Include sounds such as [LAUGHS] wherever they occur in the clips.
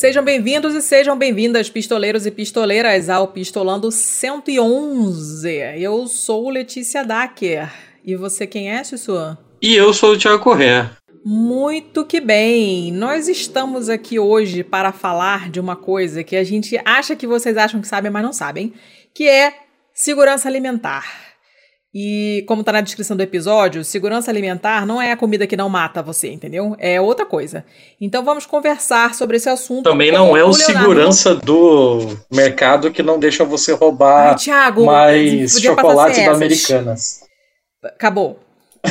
Sejam bem-vindos e sejam bem-vindas, pistoleiros e pistoleiras, ao Pistolando 111. Eu sou Letícia Dacker. E você quem é, Sussuan? E eu sou o Thiago Corrêa. Muito que bem! Nós estamos aqui hoje para falar de uma coisa que a gente acha que vocês acham que sabem, mas não sabem, que é segurança alimentar. E como tá na descrição do episódio, segurança alimentar não é a comida que não mata você, entendeu? É outra coisa. Então vamos conversar sobre esse assunto. Também não é o, o segurança do mercado que não deixa você roubar Ai, Thiago, mais chocolates da Americanas. Acabou.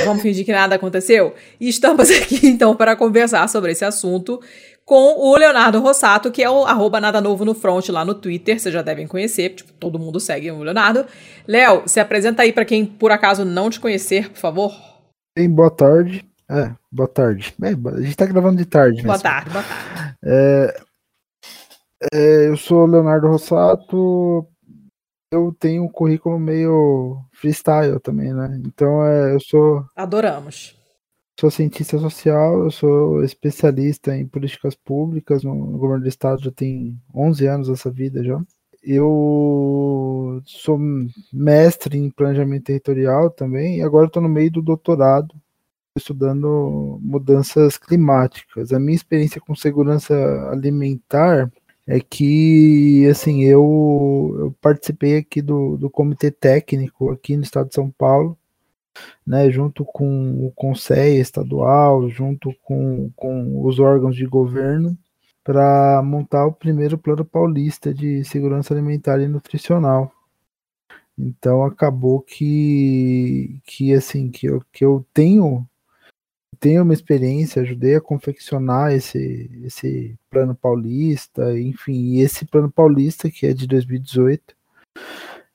Vamos fingir que nada aconteceu? E estamos [LAUGHS] aqui então para conversar sobre esse assunto com o Leonardo Rossato, que é o arroba nada novo no front lá no Twitter, vocês já devem conhecer, tipo, todo mundo segue o Leonardo. Léo, se apresenta aí para quem por acaso não te conhecer, por favor. Bem, boa tarde. É, boa tarde. É, a gente tá gravando de tarde. Boa tarde, boa tarde. É, é, eu sou Leonardo Rossato, eu tenho um currículo meio freestyle também, né? Então é, eu sou. Adoramos sou cientista social, eu sou especialista em políticas públicas no, governo do estado, já tem 11 anos essa vida já. Eu sou mestre em planejamento territorial também, e agora estou no meio do doutorado, estudando mudanças climáticas. A minha experiência com segurança alimentar é que, assim, eu, eu participei aqui do, do comitê técnico aqui no estado de São Paulo, né, junto com o Conselho Estadual, junto com, com os órgãos de governo, para montar o primeiro plano paulista de segurança alimentar e nutricional. Então acabou que, que assim que eu, que eu tenho tenho uma experiência, ajudei a confeccionar esse, esse plano paulista, enfim, e esse plano paulista que é de 2018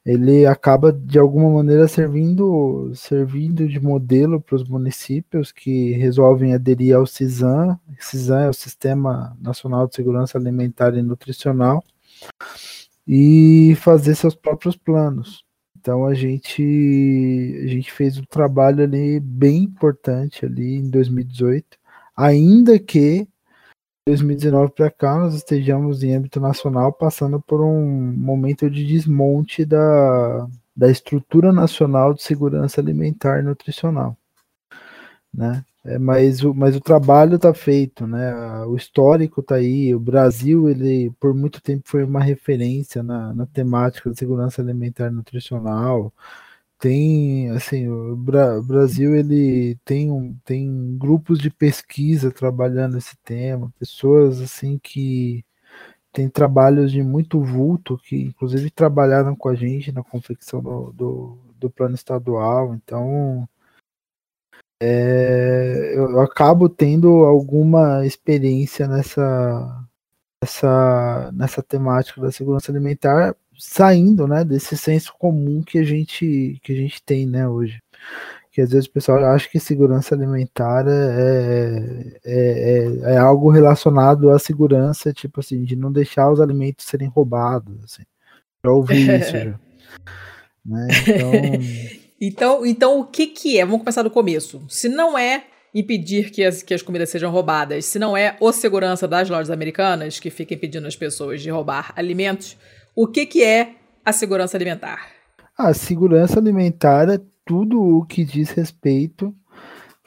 ele acaba de alguma maneira servindo, servindo de modelo para os municípios que resolvem aderir ao CISAM. CISAM é o Sistema Nacional de Segurança Alimentar e Nutricional e fazer seus próprios planos. Então a gente a gente fez um trabalho ali bem importante ali em 2018, ainda que 2019 para cá, nós estejamos em âmbito nacional passando por um momento de desmonte da, da estrutura nacional de segurança alimentar e nutricional, né? É, mas, o, mas o trabalho está feito, né? O histórico está aí. O Brasil, ele por muito tempo foi uma referência na, na temática de segurança alimentar e nutricional tem assim o Bra Brasil ele tem um, tem grupos de pesquisa trabalhando esse tema pessoas assim que tem trabalhos de muito vulto que inclusive trabalharam com a gente na confecção do, do, do plano estadual. Então é, eu, acabo tendo alguma experiência nessa nessa, nessa temática da segurança alimentar saindo, né, desse senso comum que a gente que a gente tem, né, hoje. Que às vezes o pessoal acha que segurança alimentar é, é, é, é algo relacionado à segurança, tipo assim, de não deixar os alimentos serem roubados, assim. Já ouvi [LAUGHS] isso já. Né? Então... [LAUGHS] então, então, o que que é? Vamos começar do começo. Se não é impedir que as, que as comidas sejam roubadas, se não é o segurança das lojas americanas que fica impedindo as pessoas de roubar alimentos, o que, que é a segurança alimentar? A segurança alimentar é tudo o que diz respeito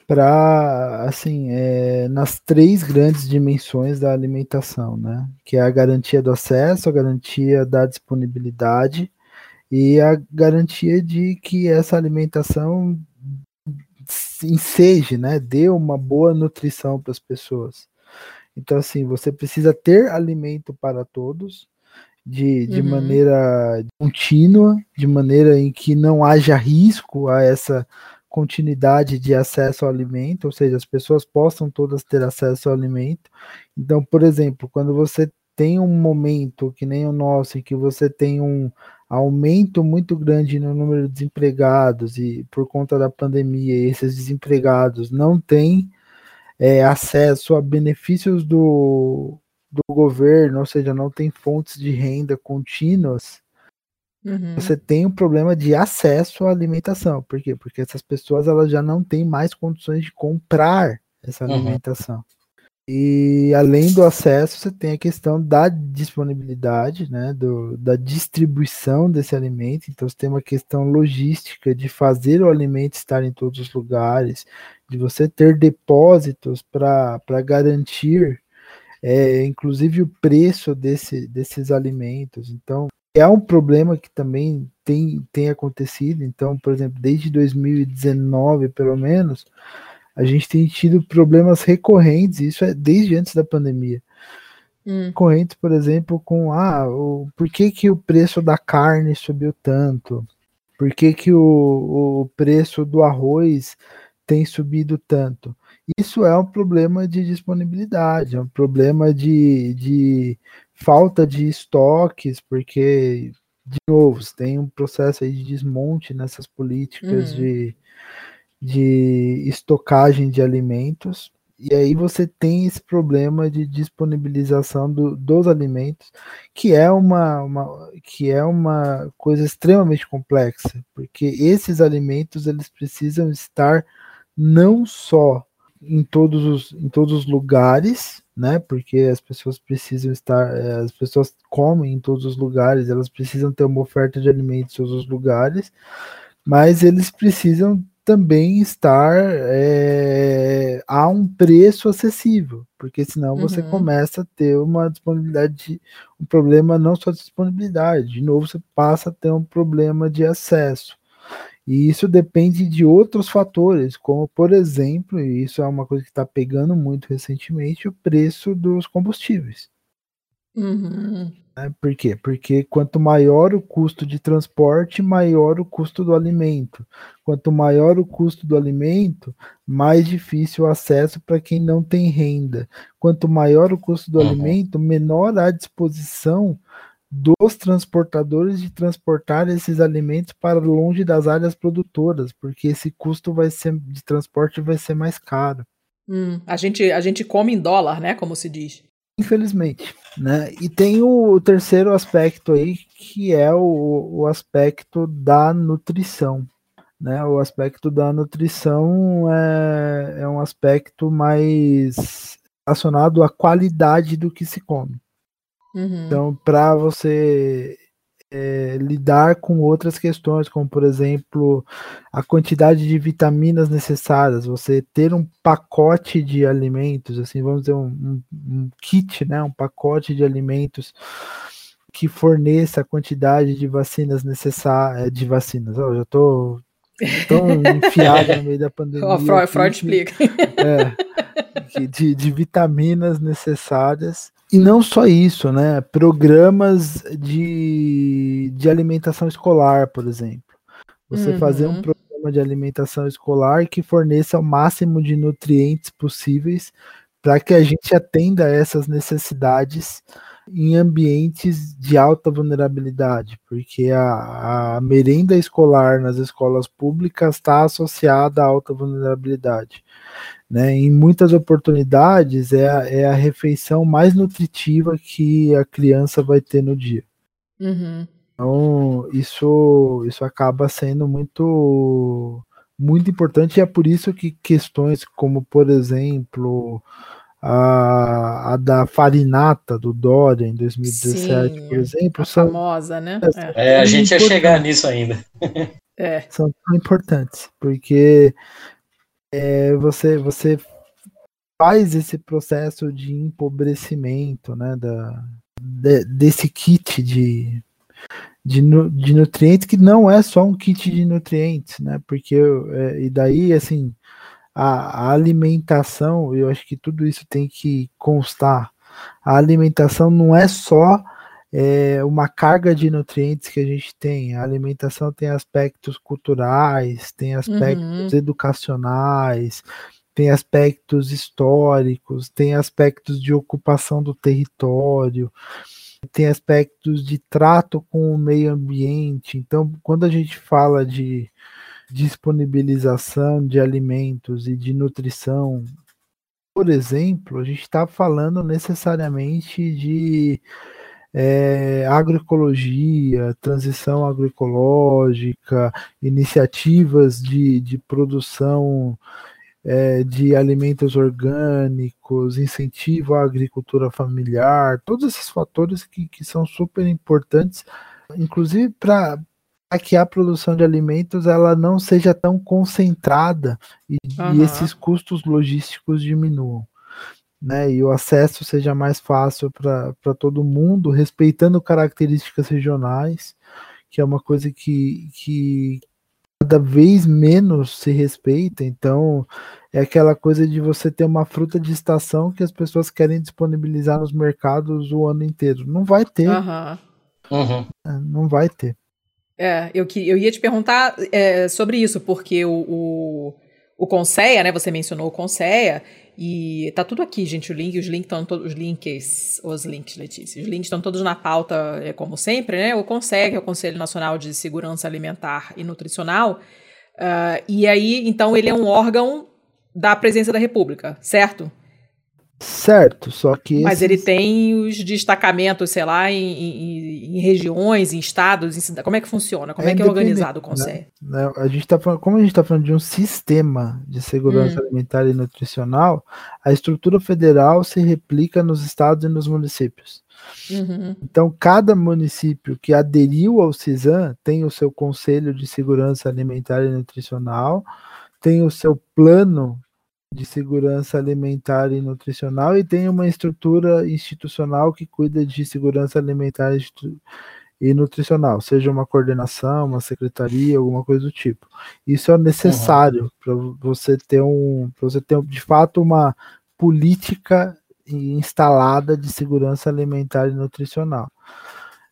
para assim é, nas três grandes dimensões da alimentação, né? Que é a garantia do acesso, a garantia da disponibilidade e a garantia de que essa alimentação enseje, né? Dê uma boa nutrição para as pessoas. Então assim, você precisa ter alimento para todos de, de uhum. maneira contínua, de maneira em que não haja risco a essa continuidade de acesso ao alimento, ou seja, as pessoas possam todas ter acesso ao alimento. Então, por exemplo, quando você tem um momento que nem o nosso, em que você tem um aumento muito grande no número de desempregados e por conta da pandemia, esses desempregados não têm é, acesso a benefícios do, do governo, ou seja, não tem fontes de renda contínuas, uhum. você tem um problema de acesso à alimentação. Por quê? Porque essas pessoas elas já não têm mais condições de comprar essa uhum. alimentação. E além do acesso, você tem a questão da disponibilidade, né, do, da distribuição desse alimento. Então, você tem uma questão logística de fazer o alimento estar em todos os lugares, de você ter depósitos para garantir, é, inclusive, o preço desse, desses alimentos. Então, é um problema que também tem, tem acontecido. Então, por exemplo, desde 2019, pelo menos a gente tem tido problemas recorrentes, isso é desde antes da pandemia. Hum. Correntes, por exemplo, com ah, o, por que, que o preço da carne subiu tanto? Por que, que o, o preço do arroz tem subido tanto? Isso é um problema de disponibilidade, é um problema de, de falta de estoques, porque, de novo, tem um processo aí de desmonte nessas políticas uhum. de de estocagem de alimentos, e aí você tem esse problema de disponibilização do, dos alimentos, que é uma, uma, que é uma coisa extremamente complexa, porque esses alimentos eles precisam estar não só em todos os, em todos os lugares, né? Porque as pessoas precisam estar, eh, as pessoas comem em todos os lugares, elas precisam ter uma oferta de alimentos em todos os lugares, mas eles precisam também estar é, a um preço acessível, porque senão você uhum. começa a ter uma disponibilidade, um problema não só de disponibilidade, de novo você passa a ter um problema de acesso. E isso depende de outros fatores, como por exemplo, e isso é uma coisa que está pegando muito recentemente, o preço dos combustíveis. Uhum. Né? Por quê? Porque quanto maior o custo de transporte, maior o custo do alimento. Quanto maior o custo do alimento, mais difícil o acesso para quem não tem renda. Quanto maior o custo do uhum. alimento, menor a disposição dos transportadores de transportar esses alimentos para longe das áreas produtoras, porque esse custo vai ser de transporte vai ser mais caro. Hum, a gente a gente come em dólar, né, como se diz. Infelizmente, né? E tem o terceiro aspecto aí, que é o, o aspecto da nutrição. Né? O aspecto da nutrição é, é um aspecto mais relacionado à qualidade do que se come. Uhum. Então, para você é, lidar com outras questões, como por exemplo a quantidade de vitaminas necessárias, você ter um pacote de alimentos, assim, vamos dizer, um, um, um kit, né, um pacote de alimentos que forneça a quantidade de vacinas necessárias, é, de vacinas, oh, já estou tão enfiado no meio da [LAUGHS] pandemia. Oh, Freud, Freud explica. [LAUGHS] É, de, de vitaminas necessárias e não só isso, né? Programas de, de alimentação escolar, por exemplo. Você uhum. fazer um uhum. programa de alimentação escolar que forneça o máximo de nutrientes possíveis para que a gente atenda essas necessidades em ambientes de alta vulnerabilidade, porque a, a merenda escolar nas escolas públicas está associada à alta vulnerabilidade. Né? Em muitas oportunidades é a, é a refeição mais nutritiva que a criança vai ter no dia. Uhum. Então isso, isso acaba sendo muito muito importante e é por isso que questões como, por exemplo, a, a da farinata do Dória em 2017, Sim, por exemplo, a são, famosa, né? É, é a gente ia chegar nisso ainda. É. São importantes, porque é, você, você faz esse processo de empobrecimento né, da, de, desse kit de, de, de, nutrientes, que não é só um kit de nutrientes, né? Porque é, e daí assim a, a, alimentação, eu acho que tudo isso tem que constar. A alimentação não é só é, uma carga de nutrientes que a gente tem. A alimentação tem aspectos culturais, tem aspectos uhum. educacionais, tem aspectos históricos, tem aspectos de ocupação do território, tem aspectos de trato com o meio ambiente. Então, quando a gente fala de disponibilização de alimentos e de nutrição, por exemplo, a gente está falando necessariamente de é, agroecologia, transição agroecológica, iniciativas de, de produção é, de alimentos orgânicos, incentivo à agricultura familiar, todos esses fatores que, que são super importantes, inclusive para que a produção de alimentos ela não seja tão concentrada e, uhum. e esses custos logísticos diminuam. Né, e o acesso seja mais fácil para todo mundo, respeitando características regionais, que é uma coisa que, que cada vez menos se respeita. Então, é aquela coisa de você ter uma fruta de estação que as pessoas querem disponibilizar nos mercados o ano inteiro. Não vai ter. Uhum. Uhum. Não vai ter. É, eu, eu ia te perguntar é, sobre isso, porque o, o, o Conceia, né? Você mencionou o Conceia, e tá tudo aqui, gente. O link, os links estão todos. Os links, os links, Letícia. Os links estão todos na pauta, é, como sempre, né? O CONSEG, é o Conselho Nacional de Segurança Alimentar e Nutricional. Uh, e aí, então, ele é um órgão da presidência da República, certo? Certo, só que. Mas ele tem os destacamentos, sei lá, em, em, em regiões, em estados, em cidades. Como é que funciona? Como é, é que é organizado o Conselho? Né? né? A gente tá falando, como a gente está falando de um sistema de segurança hum. alimentar e nutricional, a estrutura federal se replica nos estados e nos municípios. Uhum. Então, cada município que aderiu ao CISAM tem o seu Conselho de Segurança Alimentar e Nutricional, tem o seu plano de segurança alimentar e nutricional e tem uma estrutura institucional que cuida de segurança alimentar e nutricional, seja uma coordenação, uma secretaria, alguma coisa do tipo. Isso é necessário uhum. para você ter um, para você ter de fato uma política instalada de segurança alimentar e nutricional.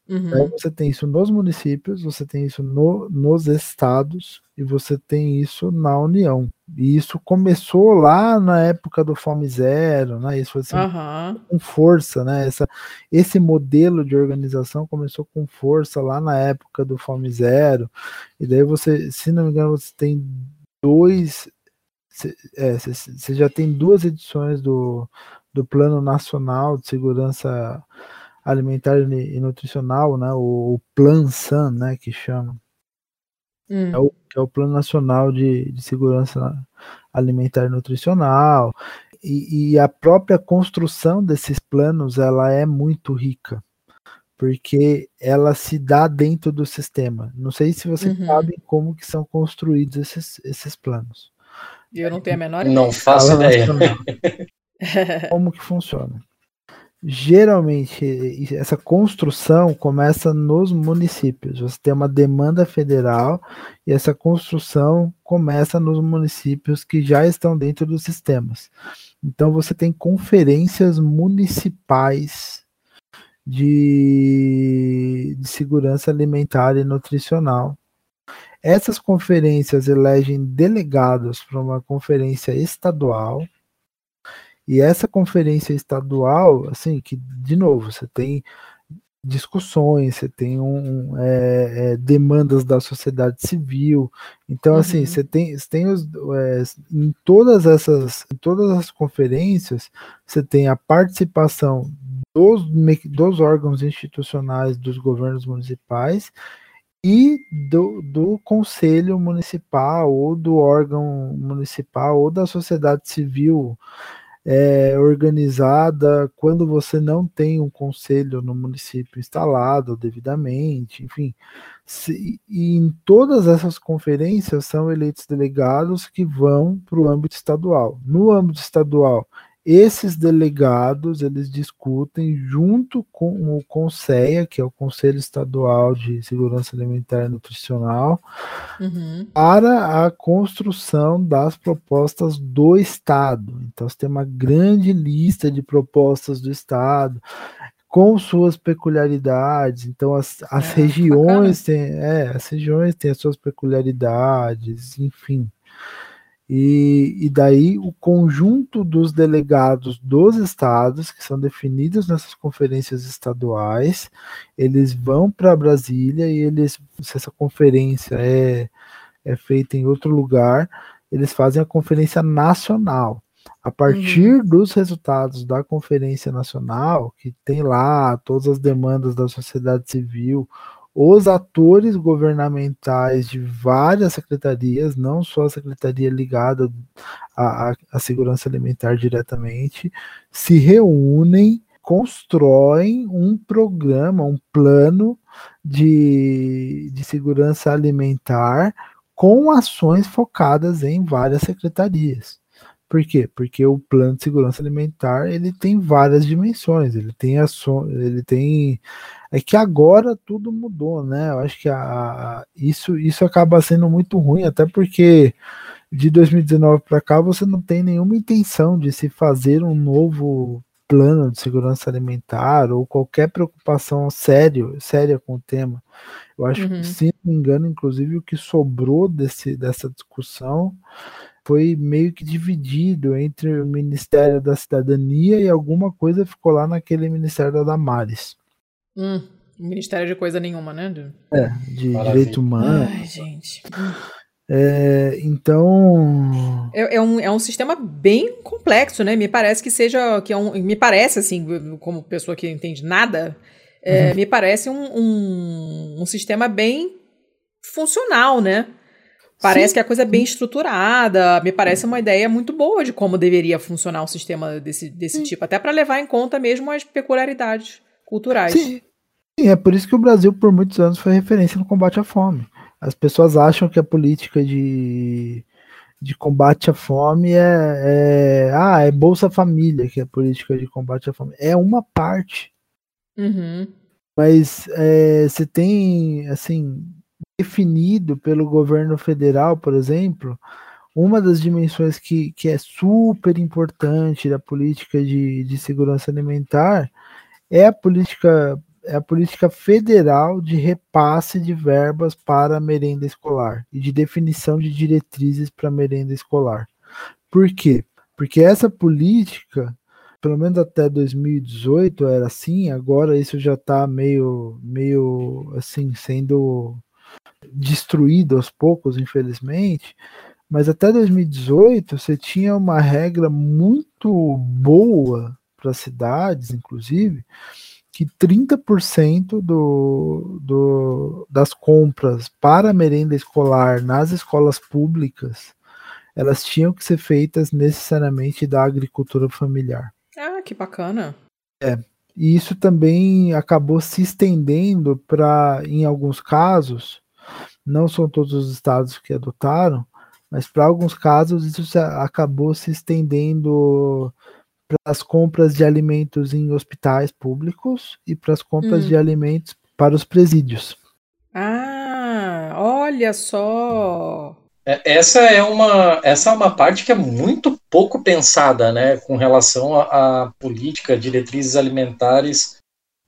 Uhum. Então, você tem isso nos municípios, você tem isso no, nos estados e você tem isso na União. E isso começou lá na época do Fome Zero, né? Isso foi assim, uhum. com força, né? Essa, esse modelo de organização começou com força lá na época do Fome Zero. E daí você, se não me engano, você tem dois. Você, é, já tem duas edições do, do Plano Nacional de Segurança alimentar e nutricional, né, o, Plan SAN, né, que chama. Hum. É, o, é o Plano Nacional de, de Segurança Alimentar e Nutricional. E, e, a própria construção desses planos, ela é muito rica, porque ela se dá dentro do sistema. Não sei se vocês uhum. sabem como que são construídos esses, esses planos. Eu não tenho a menor ideia. Não faço ideia. [LAUGHS] [LAUGHS] como que funciona? Geralmente essa construção começa nos municípios. Você tem uma demanda federal e essa construção começa nos municípios que já estão dentro dos sistemas. Então você tem conferências municipais de, de segurança alimentar e nutricional. Essas conferências elegem delegados para uma conferência estadual e essa conferência estadual, assim, que, de novo, você tem discussões, você tem um, é, é, demandas da sociedade civil. Então, assim, uhum. assim, você tem, você tem os, é, em todas essas, em todas as conferências, você tem a participação dos, dos órgãos institucionais dos governos municipais e do, do conselho municipal ou do órgão municipal ou da sociedade civil é, organizada quando você não tem um conselho no município instalado devidamente, enfim. Se, e em todas essas conferências são eleitos delegados que vão para o âmbito estadual. No âmbito estadual, esses delegados eles discutem junto com o CONSEA, que é o Conselho Estadual de Segurança Alimentar e Nutricional, uhum. para a construção das propostas do Estado. Então, você tem uma grande lista de propostas do Estado com suas peculiaridades. Então, as, as é, regiões têm, é, as regiões têm as suas peculiaridades, enfim. E, e daí o conjunto dos delegados dos estados, que são definidos nessas conferências estaduais, eles vão para Brasília e eles, se essa conferência é, é feita em outro lugar, eles fazem a conferência nacional. A partir uhum. dos resultados da Conferência Nacional, que tem lá todas as demandas da sociedade civil, os atores governamentais de várias secretarias, não só a secretaria ligada à, à segurança alimentar diretamente, se reúnem, constroem um programa, um plano de, de segurança alimentar com ações focadas em várias secretarias. Por quê? Porque o plano de segurança alimentar ele tem várias dimensões, ele tem ações, ele tem é que agora tudo mudou, né? Eu acho que a, isso, isso acaba sendo muito ruim, até porque de 2019 para cá você não tem nenhuma intenção de se fazer um novo plano de segurança alimentar ou qualquer preocupação sério, séria com o tema. Eu acho uhum. que, se não me engano, inclusive o que sobrou desse, dessa discussão foi meio que dividido entre o Ministério da Cidadania e alguma coisa ficou lá naquele Ministério da Damares. Hum, Ministério de coisa nenhuma, né? De... É, de Maravilha. direito humano. Ai, gente. É, então. É, é, um, é um sistema bem complexo, né? Me parece que seja. Que é um, me parece, assim, como pessoa que não entende nada, é, uhum. me parece um, um, um sistema bem funcional, né? Parece Sim. que a coisa é bem estruturada, me parece uma ideia muito boa de como deveria funcionar um sistema desse, desse tipo, até para levar em conta mesmo as peculiaridades culturais. Sim. Sim, é por isso que o Brasil, por muitos anos, foi referência no combate à fome. As pessoas acham que a política de, de combate à fome é, é, Ah, é Bolsa Família que é a política de combate à fome. É uma parte. Uhum. Mas é, você tem, assim, definido pelo governo federal, por exemplo, uma das dimensões que, que é super importante da política de, de segurança alimentar é a política é a política federal de repasse de verbas para a merenda escolar e de definição de diretrizes para a merenda escolar. Por quê? Porque essa política, pelo menos até 2018 era assim, agora isso já está meio, meio assim, sendo destruído aos poucos, infelizmente, mas até 2018 você tinha uma regra muito boa para as cidades, inclusive, que 30% do, do, das compras para merenda escolar nas escolas públicas elas tinham que ser feitas necessariamente da agricultura familiar. Ah, que bacana. É. E isso também acabou se estendendo para, em alguns casos, não são todos os estados que adotaram, mas para alguns casos isso acabou se estendendo para as compras de alimentos em hospitais públicos e para as compras hum. de alimentos para os presídios. Ah, olha só. É, essa é uma essa é uma parte que é muito pouco pensada, né, com relação à política, diretrizes alimentares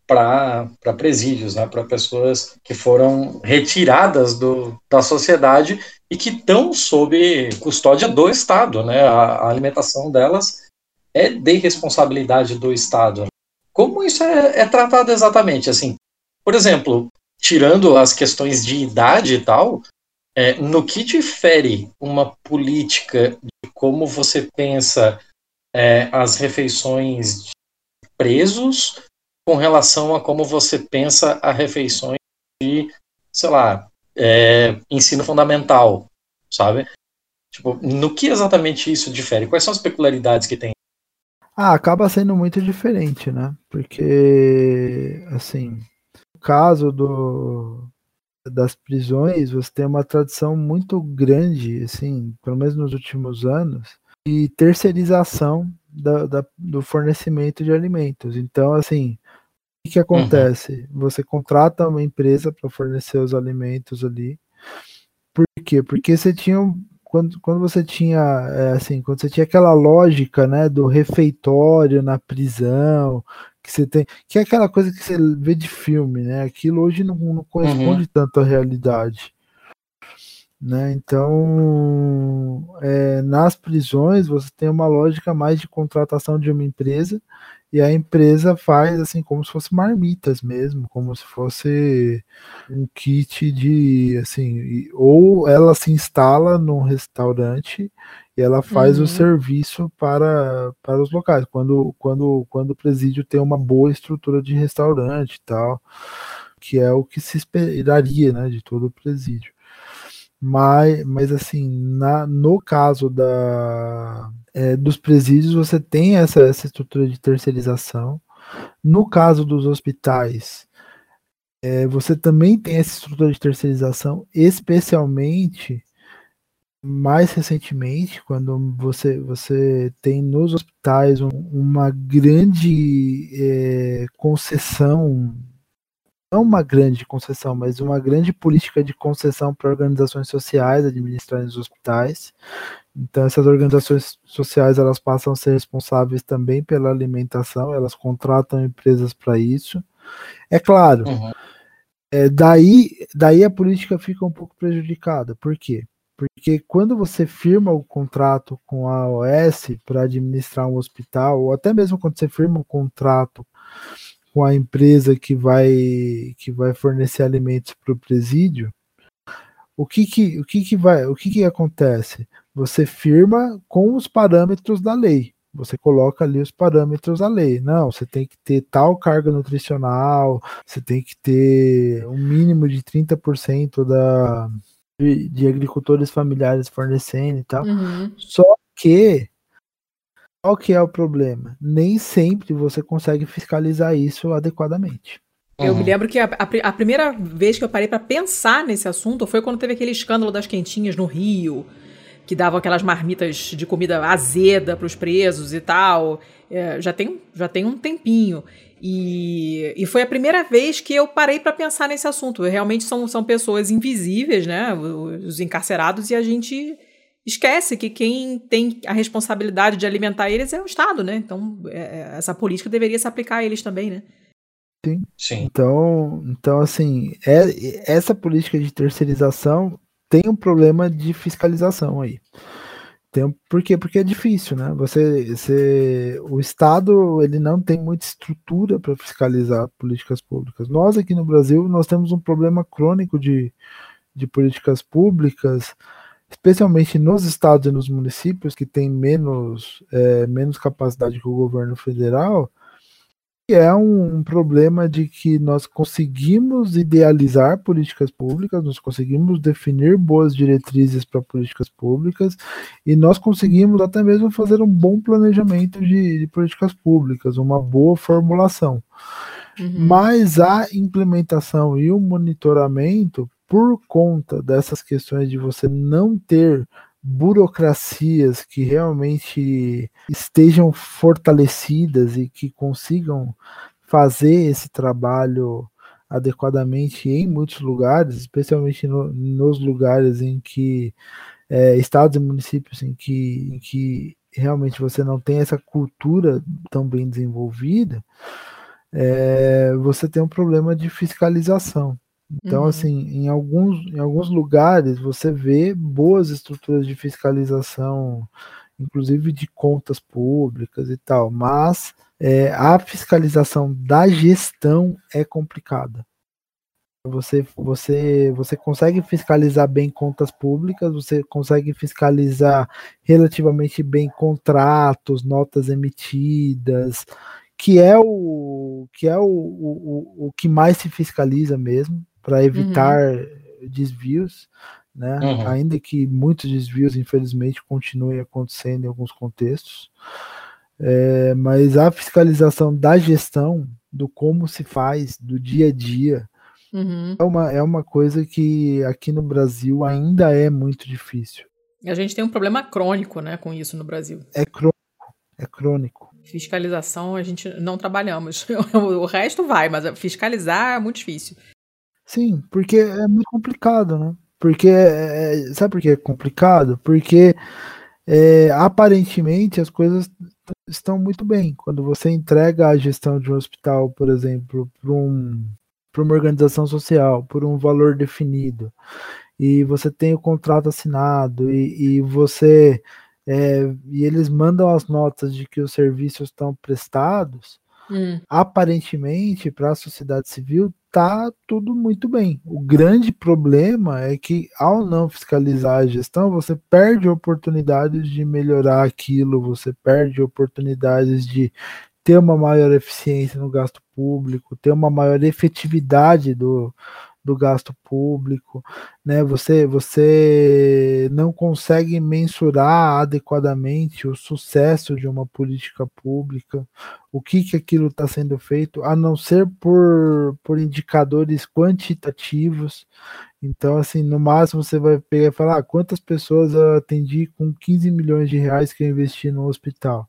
para presídios, né, para pessoas que foram retiradas do, da sociedade e que estão sob custódia do Estado, né, a, a, alimentação delas é de responsabilidade do Estado. Como isso é, é tratado exatamente? Assim, por exemplo, tirando as questões de idade e tal, é, no que difere uma política de como você pensa é, as refeições de presos com relação a como você pensa a refeições de, sei lá, é, ensino fundamental, sabe? Tipo, no que exatamente isso difere? Quais são as peculiaridades que tem? Ah, acaba sendo muito diferente, né? Porque, assim, no caso do, das prisões, você tem uma tradição muito grande, assim, pelo menos nos últimos anos, de terceirização da, da, do fornecimento de alimentos. Então, assim, que, que acontece? Uhum. Você contrata uma empresa para fornecer os alimentos ali. Por quê? Porque você tinha quando, quando você tinha é, assim, quando você tinha aquela lógica, né, do refeitório na prisão, que você tem, que é aquela coisa que você vê de filme, né? Aquilo hoje não, não corresponde uhum. tanto à realidade. Né? Então, é, nas prisões você tem uma lógica mais de contratação de uma empresa e a empresa faz assim como se fosse marmitas mesmo, como se fosse um kit de assim, ou ela se instala num restaurante e ela faz uhum. o serviço para, para os locais, quando, quando, quando o presídio tem uma boa estrutura de restaurante e tal. que é o que se esperaria né, de todo o presídio. Mas, mas assim, na, no caso da, é, dos presídios, você tem essa, essa estrutura de terceirização. No caso dos hospitais, é, você também tem essa estrutura de terceirização, especialmente mais recentemente, quando você, você tem nos hospitais um, uma grande é, concessão, não uma grande concessão, mas uma grande política de concessão para organizações sociais administrarem os hospitais. Então essas organizações sociais elas passam a ser responsáveis também pela alimentação, elas contratam empresas para isso. É claro, uhum. é, daí, daí a política fica um pouco prejudicada. Por quê? Porque quando você firma o contrato com a OS para administrar um hospital, ou até mesmo quando você firma um contrato com a empresa que vai que vai fornecer alimentos para o presídio, o que que, o que que vai, o que que acontece? Você firma com os parâmetros da lei. Você coloca ali os parâmetros da lei. Não, você tem que ter tal carga nutricional, você tem que ter um mínimo de 30% da de, de agricultores familiares fornecendo e tal. Uhum. Só que qual que é o problema? Nem sempre você consegue fiscalizar isso adequadamente. Eu uhum. me lembro que a, a, a, primeira vez que eu parei para pensar nesse assunto foi quando teve aquele escândalo das quentinhas no Rio, que davam aquelas marmitas de comida azeda para os presos e tal. É, já, tem, já tem um tempinho. E, e foi a primeira vez que eu parei para pensar nesse assunto. Realmente são, são pessoas invisíveis, né? Os encarcerados, e a gente esquece que quem tem a responsabilidade de alimentar eles é o Estado, né? Então, é, é essa política deveria se aplicar a eles também, né? Sim. Sim. Então, então assim, é, essa política de terceirização tem um problema de fiscalização aí. Tem, por quê? Porque é difícil, né? Você, você, o Estado ele não tem muita estrutura para fiscalizar políticas públicas. Nós aqui no Brasil nós temos um problema crônico de, de políticas públicas, especialmente nos estados e nos municípios que têm menos, é, menos capacidade que o governo federal, é um problema de que nós conseguimos idealizar políticas públicas, nós conseguimos definir boas diretrizes para políticas públicas e nós conseguimos até mesmo fazer um bom planejamento de, de políticas públicas, uma boa formulação. Uhum. Mas a implementação e o monitoramento, por conta dessas questões de você não ter burocracias que realmente estejam fortalecidas e que consigam fazer esse trabalho adequadamente em muitos lugares, especialmente no, nos lugares em que é, estados e municípios em que, em que realmente você não tem essa cultura tão bem desenvolvida, é, você tem um problema de fiscalização. Então, uhum. assim, em alguns, em alguns lugares você vê boas estruturas de fiscalização, inclusive de contas públicas e tal, mas é, a fiscalização da gestão é complicada. Você, você, você consegue fiscalizar bem contas públicas, você consegue fiscalizar relativamente bem contratos, notas emitidas, que é o que é o, o, o que mais se fiscaliza mesmo para evitar uhum. desvios, né? Uhum. Ainda que muitos desvios, infelizmente, continuem acontecendo em alguns contextos. É, mas a fiscalização da gestão, do como se faz, do dia a dia, uhum. é, uma, é uma coisa que aqui no Brasil ainda é muito difícil. A gente tem um problema crônico né, com isso no Brasil. É crônico. É crônico. Fiscalização a gente não trabalhamos. [LAUGHS] o resto vai, mas fiscalizar é muito difícil. Sim, porque é muito complicado, né? Porque, é, é, sabe por que é complicado? Porque é, aparentemente as coisas estão muito bem. Quando você entrega a gestão de um hospital, por exemplo, para um, uma organização social, por um valor definido, e você tem o contrato assinado, e, e você é, e eles mandam as notas de que os serviços estão prestados, hum. aparentemente para a sociedade civil tá tudo muito bem. O grande problema é que, ao não fiscalizar a gestão, você perde oportunidades de melhorar aquilo, você perde oportunidades de ter uma maior eficiência no gasto público, ter uma maior efetividade do, do gasto público, né? Você você não consegue mensurar adequadamente o sucesso de uma política pública, o que que aquilo está sendo feito, a não ser por, por indicadores quantitativos. Então, assim, no máximo você vai pegar e falar ah, quantas pessoas eu atendi com 15 milhões de reais que eu investi no hospital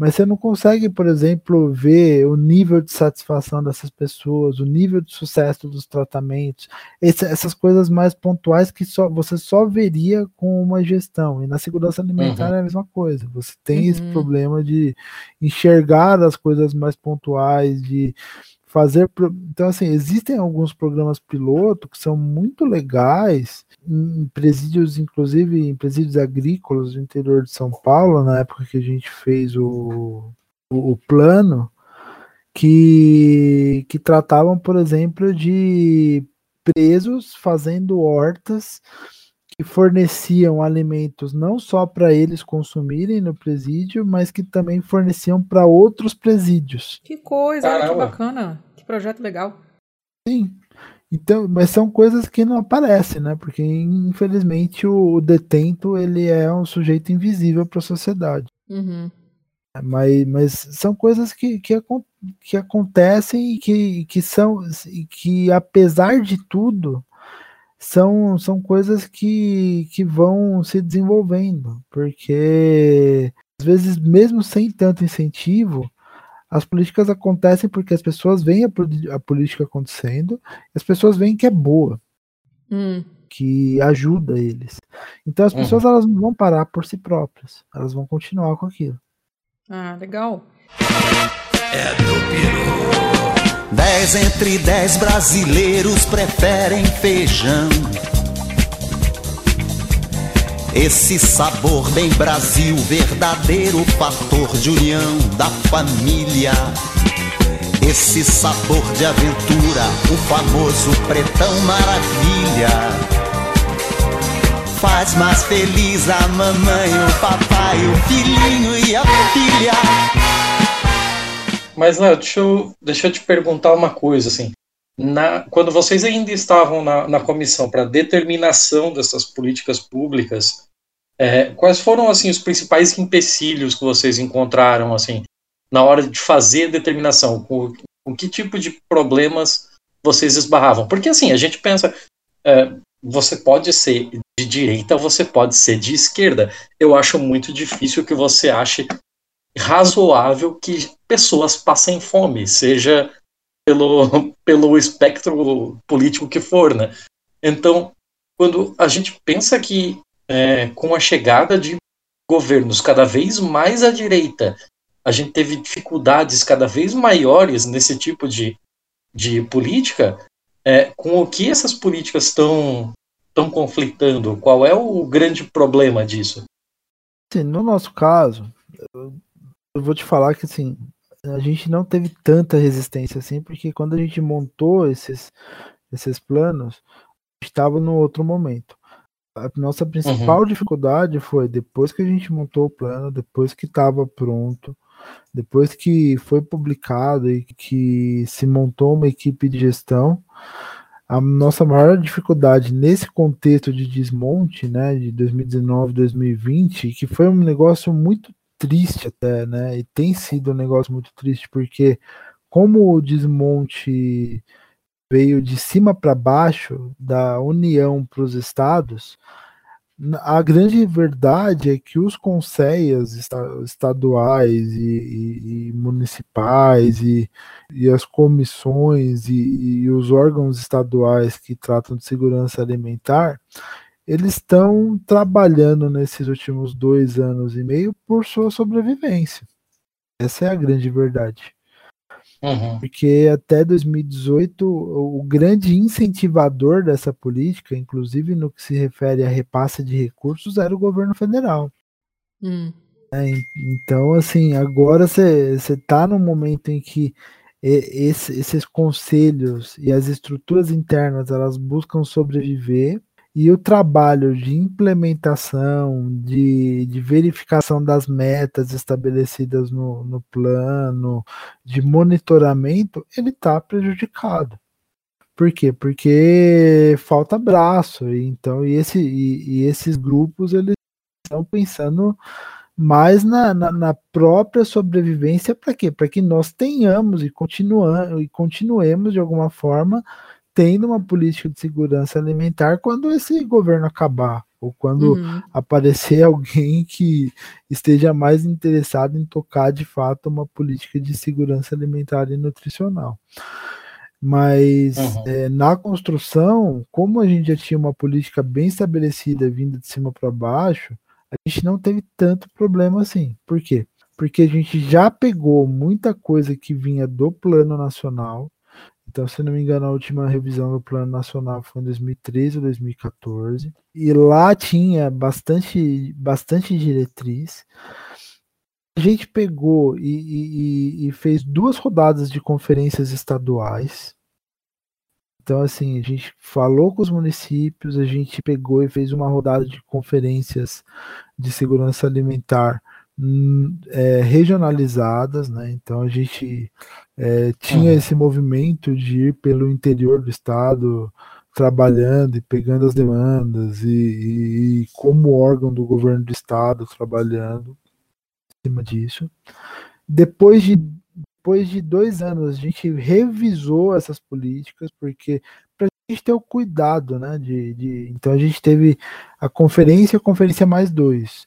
mas você não consegue, por exemplo, ver o nível de satisfação dessas pessoas, o nível de sucesso dos tratamentos, esse, essas coisas mais pontuais que só, você só veria com uma gestão. E na segurança alimentar uhum. é a mesma coisa. Você tem uhum. esse problema de enxergar as coisas mais pontuais, de fazer. Então, assim, existem alguns programas piloto que são muito legais em presídios, inclusive em presídios agrícolas do interior de São Paulo, na época que a gente fez o, o, o plano, que, que tratavam, por exemplo, de presos fazendo hortas que forneciam alimentos não só para eles consumirem no presídio, mas que também forneciam para outros presídios. Que coisa, olha que bacana, que projeto legal. Sim. Então, mas são coisas que não aparecem, né? Porque infelizmente o, o detento ele é um sujeito invisível para a sociedade. Uhum. Mas, mas são coisas que, que, que acontecem e que, que são que apesar de tudo são, são coisas que, que vão se desenvolvendo, porque às vezes, mesmo sem tanto incentivo, as políticas acontecem porque as pessoas veem a, a política acontecendo, as pessoas veem que é boa, hum. que ajuda eles. Então as pessoas uhum. elas não vão parar por si próprias, elas vão continuar com aquilo. Ah, legal. É do peru. Dez entre dez brasileiros preferem feijão. Esse sabor bem Brasil, verdadeiro fator de união da família. Esse sabor de aventura, o famoso pretão maravilha. Faz mais feliz a mamãe, o papai, o filhinho e a filha. Mas, Léo, deixa eu, deixa eu te perguntar uma coisa, assim. Na, quando vocês ainda estavam na, na comissão para determinação dessas políticas públicas, é, quais foram assim os principais empecilhos que vocês encontraram assim na hora de fazer a determinação? Com, com que tipo de problemas vocês esbarravam? Porque assim a gente pensa, é, você pode ser de direita, você pode ser de esquerda. Eu acho muito difícil que você ache razoável que pessoas passem fome, seja pelo, [LAUGHS] pelo espectro político que for, né? Então, quando a gente pensa que é, com a chegada de governos cada vez mais à direita, a gente teve dificuldades cada vez maiores nesse tipo de, de política, é, com o que essas políticas estão estão conflitando? Qual é o grande problema disso? Sim, no nosso caso, eu vou te falar que assim, a gente não teve tanta resistência assim, porque quando a gente montou esses, esses planos, estava no outro momento. A nossa principal uhum. dificuldade foi depois que a gente montou o plano, depois que estava pronto, depois que foi publicado e que se montou uma equipe de gestão, a nossa maior dificuldade nesse contexto de desmonte, né, de 2019, 2020, que foi um negócio muito triste até, né? E tem sido um negócio muito triste, porque como o desmonte veio de cima para baixo, da União para os estados, a grande verdade é que os conselhos estaduais e, e, e municipais e, e, as comissões e, e os órgãos estaduais que tratam de segurança alimentar, eles estão trabalhando nesses últimos dois anos e meio por sua sobrevivência. Essa é a grande verdade. Uhum. Porque até 2018, o grande incentivador dessa política, inclusive no que se refere a repasse de recursos, era o governo federal. Hum. É, então, assim, agora você está num momento em que esse, esses conselhos e as estruturas internas elas buscam sobreviver E o trabalho de implementação, de, de verificação das metas estabelecidas no, no plano, de monitoramento, ele está prejudicado. Por quê? Porque falta braço. Então, e, esse, e, e esses grupos eles estão pensando mais na, na, na própria sobrevivência para quê? Para que nós tenhamos e, continuamos, e continuemos de alguma forma tendo uma política de segurança alimentar quando esse governo acabar, ou quando uhum. aparecer [LAUGHS] alguém que esteja mais interessado em tocar de fato uma política de segurança alimentar e nutricional. Mas uhum. é, na construção, como a gente já tinha uma política bem estabelecida, vinda de cima para baixo, a gente não teve tanto problema assim. Por quê? Porque a gente já pegou muita coisa que vinha do plano nacional, então, se não me engano, a última revisão do Plano Nacional foi em 2013 ou 2014. E lá tinha bastante, bastante diretriz. A gente pegou e, e, e fez duas rodadas de conferências estaduais. Então, assim, a gente falou com os municípios, a gente pegou e fez uma rodada de conferências de segurança alimentar hum, é, regionalizadas, né? Então a gente é, tinha uhum. esse movimento de ir pelo interior do estado trabalhando e pegando as demandas e, e, e como órgão do governo do estado trabalhando em cima disso. Depois de depois de dois anos a gente revisou essas políticas porque para a gente ter o cuidado, né? De, de, então a gente teve a conferência, a conferência mais dois.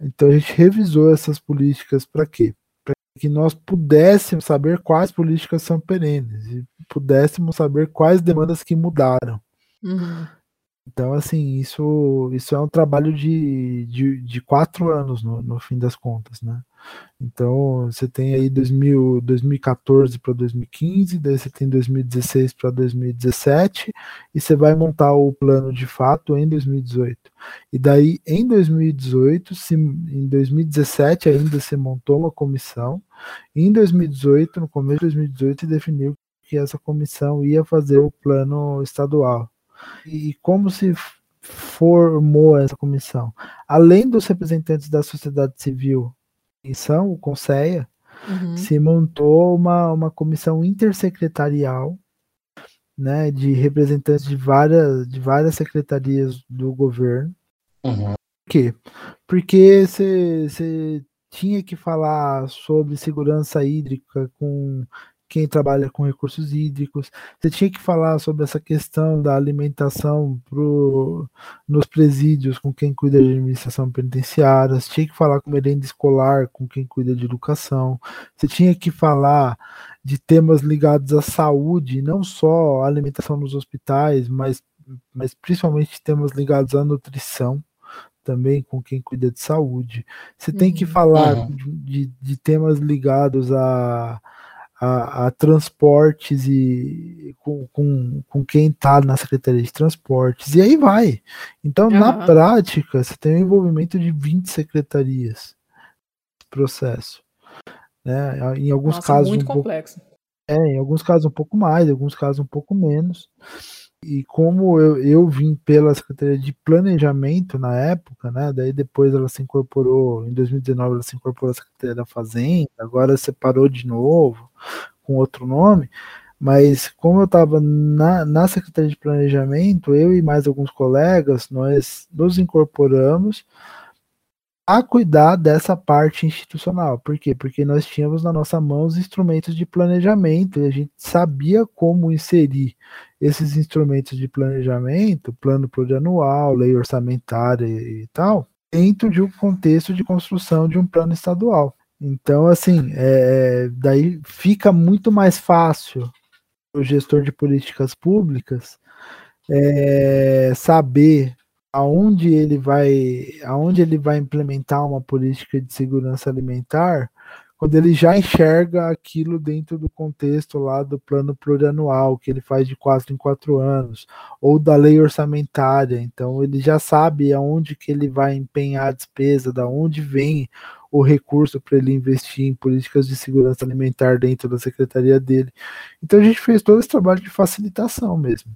Então a gente revisou essas políticas para quê? Que nós pudéssemos saber quais políticas são perenes e pudéssemos saber quais demandas que mudaram. Uhum. Então, assim, isso, isso é um trabalho de, de, de quatro anos, no, no fim das contas, né? Então, você tem aí 2000, 2014 para 2015, daí você tem 2016 para 2017, e você vai montar o plano de fato em 2018. E daí, em 2018, se, em 2017 ainda se montou uma comissão, e em 2018, no começo de 2018, definiu que essa comissão ia fazer o plano estadual. E como se formou essa comissão? Além dos representantes da sociedade civil, em são o Conceia, uhum. se montou uma, uma comissão intersecretarial né, de representantes de várias, de várias secretarias do governo. Uhum. Por quê? Porque você tinha que falar sobre segurança hídrica com quem trabalha com recursos hídricos. Você tinha que falar sobre essa questão da alimentação pro, nos presídios com quem cuida de administração penitenciária. Você tinha que falar com merenda escolar com quem cuida de educação. Você tinha que falar de temas ligados à saúde, não só alimentação nos hospitais, mas, mas principalmente temas ligados à nutrição também com quem cuida de saúde. Você uhum. tem que uhum. falar uhum. de, de, temas ligados a a, a transportes e com, com, com quem está na Secretaria de Transportes, e aí vai. Então, uhum. na prática, você tem um envolvimento de 20 secretarias processo. Né? Em alguns Nossa, casos. Muito um complexo. Pouco, é, em alguns casos um pouco mais, em alguns casos um pouco menos. E como eu, eu vim pela Secretaria de Planejamento na época, né? Daí depois ela se incorporou, em 2019 ela se incorporou à Secretaria da Fazenda, agora separou de novo, com outro nome. Mas como eu estava na, na Secretaria de Planejamento, eu e mais alguns colegas, nós nos incorporamos a cuidar dessa parte institucional. Por quê? Porque nós tínhamos na nossa mão os instrumentos de planejamento e a gente sabia como inserir esses instrumentos de planejamento, plano plurianual, lei orçamentária e tal, dentro de um contexto de construção de um plano estadual. Então, assim, é, daí fica muito mais fácil o gestor de políticas públicas é, saber aonde ele vai aonde ele vai implementar uma política de segurança alimentar quando ele já enxerga aquilo dentro do contexto lá do plano plurianual que ele faz de quatro em quatro anos ou da lei orçamentária então ele já sabe aonde que ele vai empenhar a despesa da onde vem o recurso para ele investir em políticas de segurança alimentar dentro da secretaria dele então a gente fez todo esse trabalho de facilitação mesmo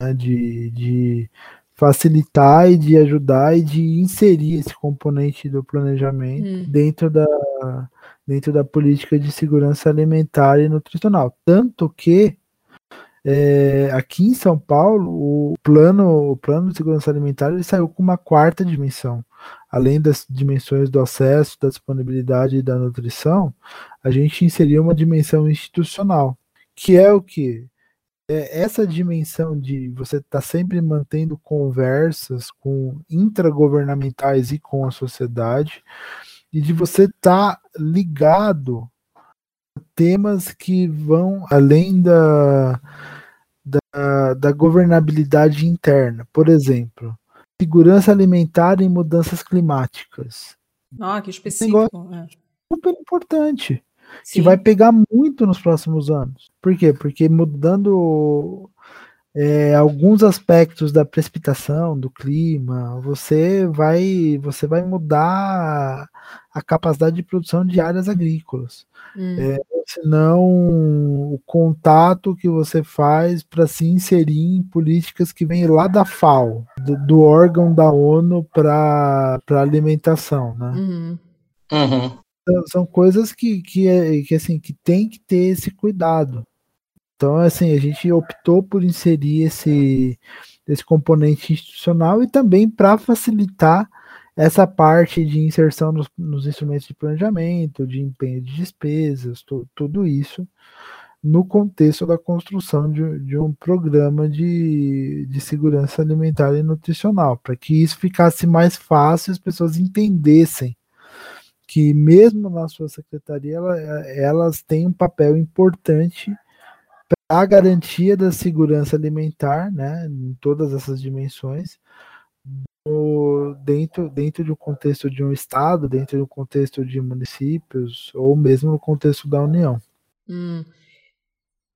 né, de, de facilitar e de ajudar e de inserir esse componente do planejamento hum. dentro da dentro da política de segurança alimentar e nutricional. Tanto que é, aqui em São Paulo, o plano, o plano de segurança alimentar ele saiu com uma quarta dimensão. Além das dimensões do acesso, da disponibilidade e da nutrição, a gente inseriu uma dimensão institucional, que é o que? É essa dimensão de você estar tá sempre mantendo conversas com intragovernamentais e com a sociedade, e de você estar tá ligado a temas que vão além da da, da governabilidade interna. Por exemplo, segurança alimentar e mudanças climáticas. Ah, que específico. É. Super importante. Sim. Que vai pegar muito nos próximos anos. Por quê? Porque mudando é, alguns aspectos da precipitação, do clima, você vai, você vai mudar a capacidade de produção de áreas agrícolas. Hum. É, senão o contato que você faz para se inserir em políticas que vêm lá da FAO, do, do órgão da ONU para alimentação, né? Uhum. Uhum. Então, são coisas que, que, é, que, assim, que tem que ter esse cuidado. Então, assim, a gente optou por inserir esse, esse componente institucional e também para facilitar essa parte de inserção nos, nos, instrumentos de planejamento, de empenho de despesas, tudo isso no contexto da construção de, de um programa de, de segurança alimentar e nutricional, para que isso ficasse mais fácil, as pessoas entendessem que mesmo na sua secretaria ela, elas têm um papel importante a garantia da segurança alimentar, né, em todas essas dimensões, dentro, dentro do contexto de um estado, dentro do contexto de municípios, ou mesmo no contexto da União. Hum.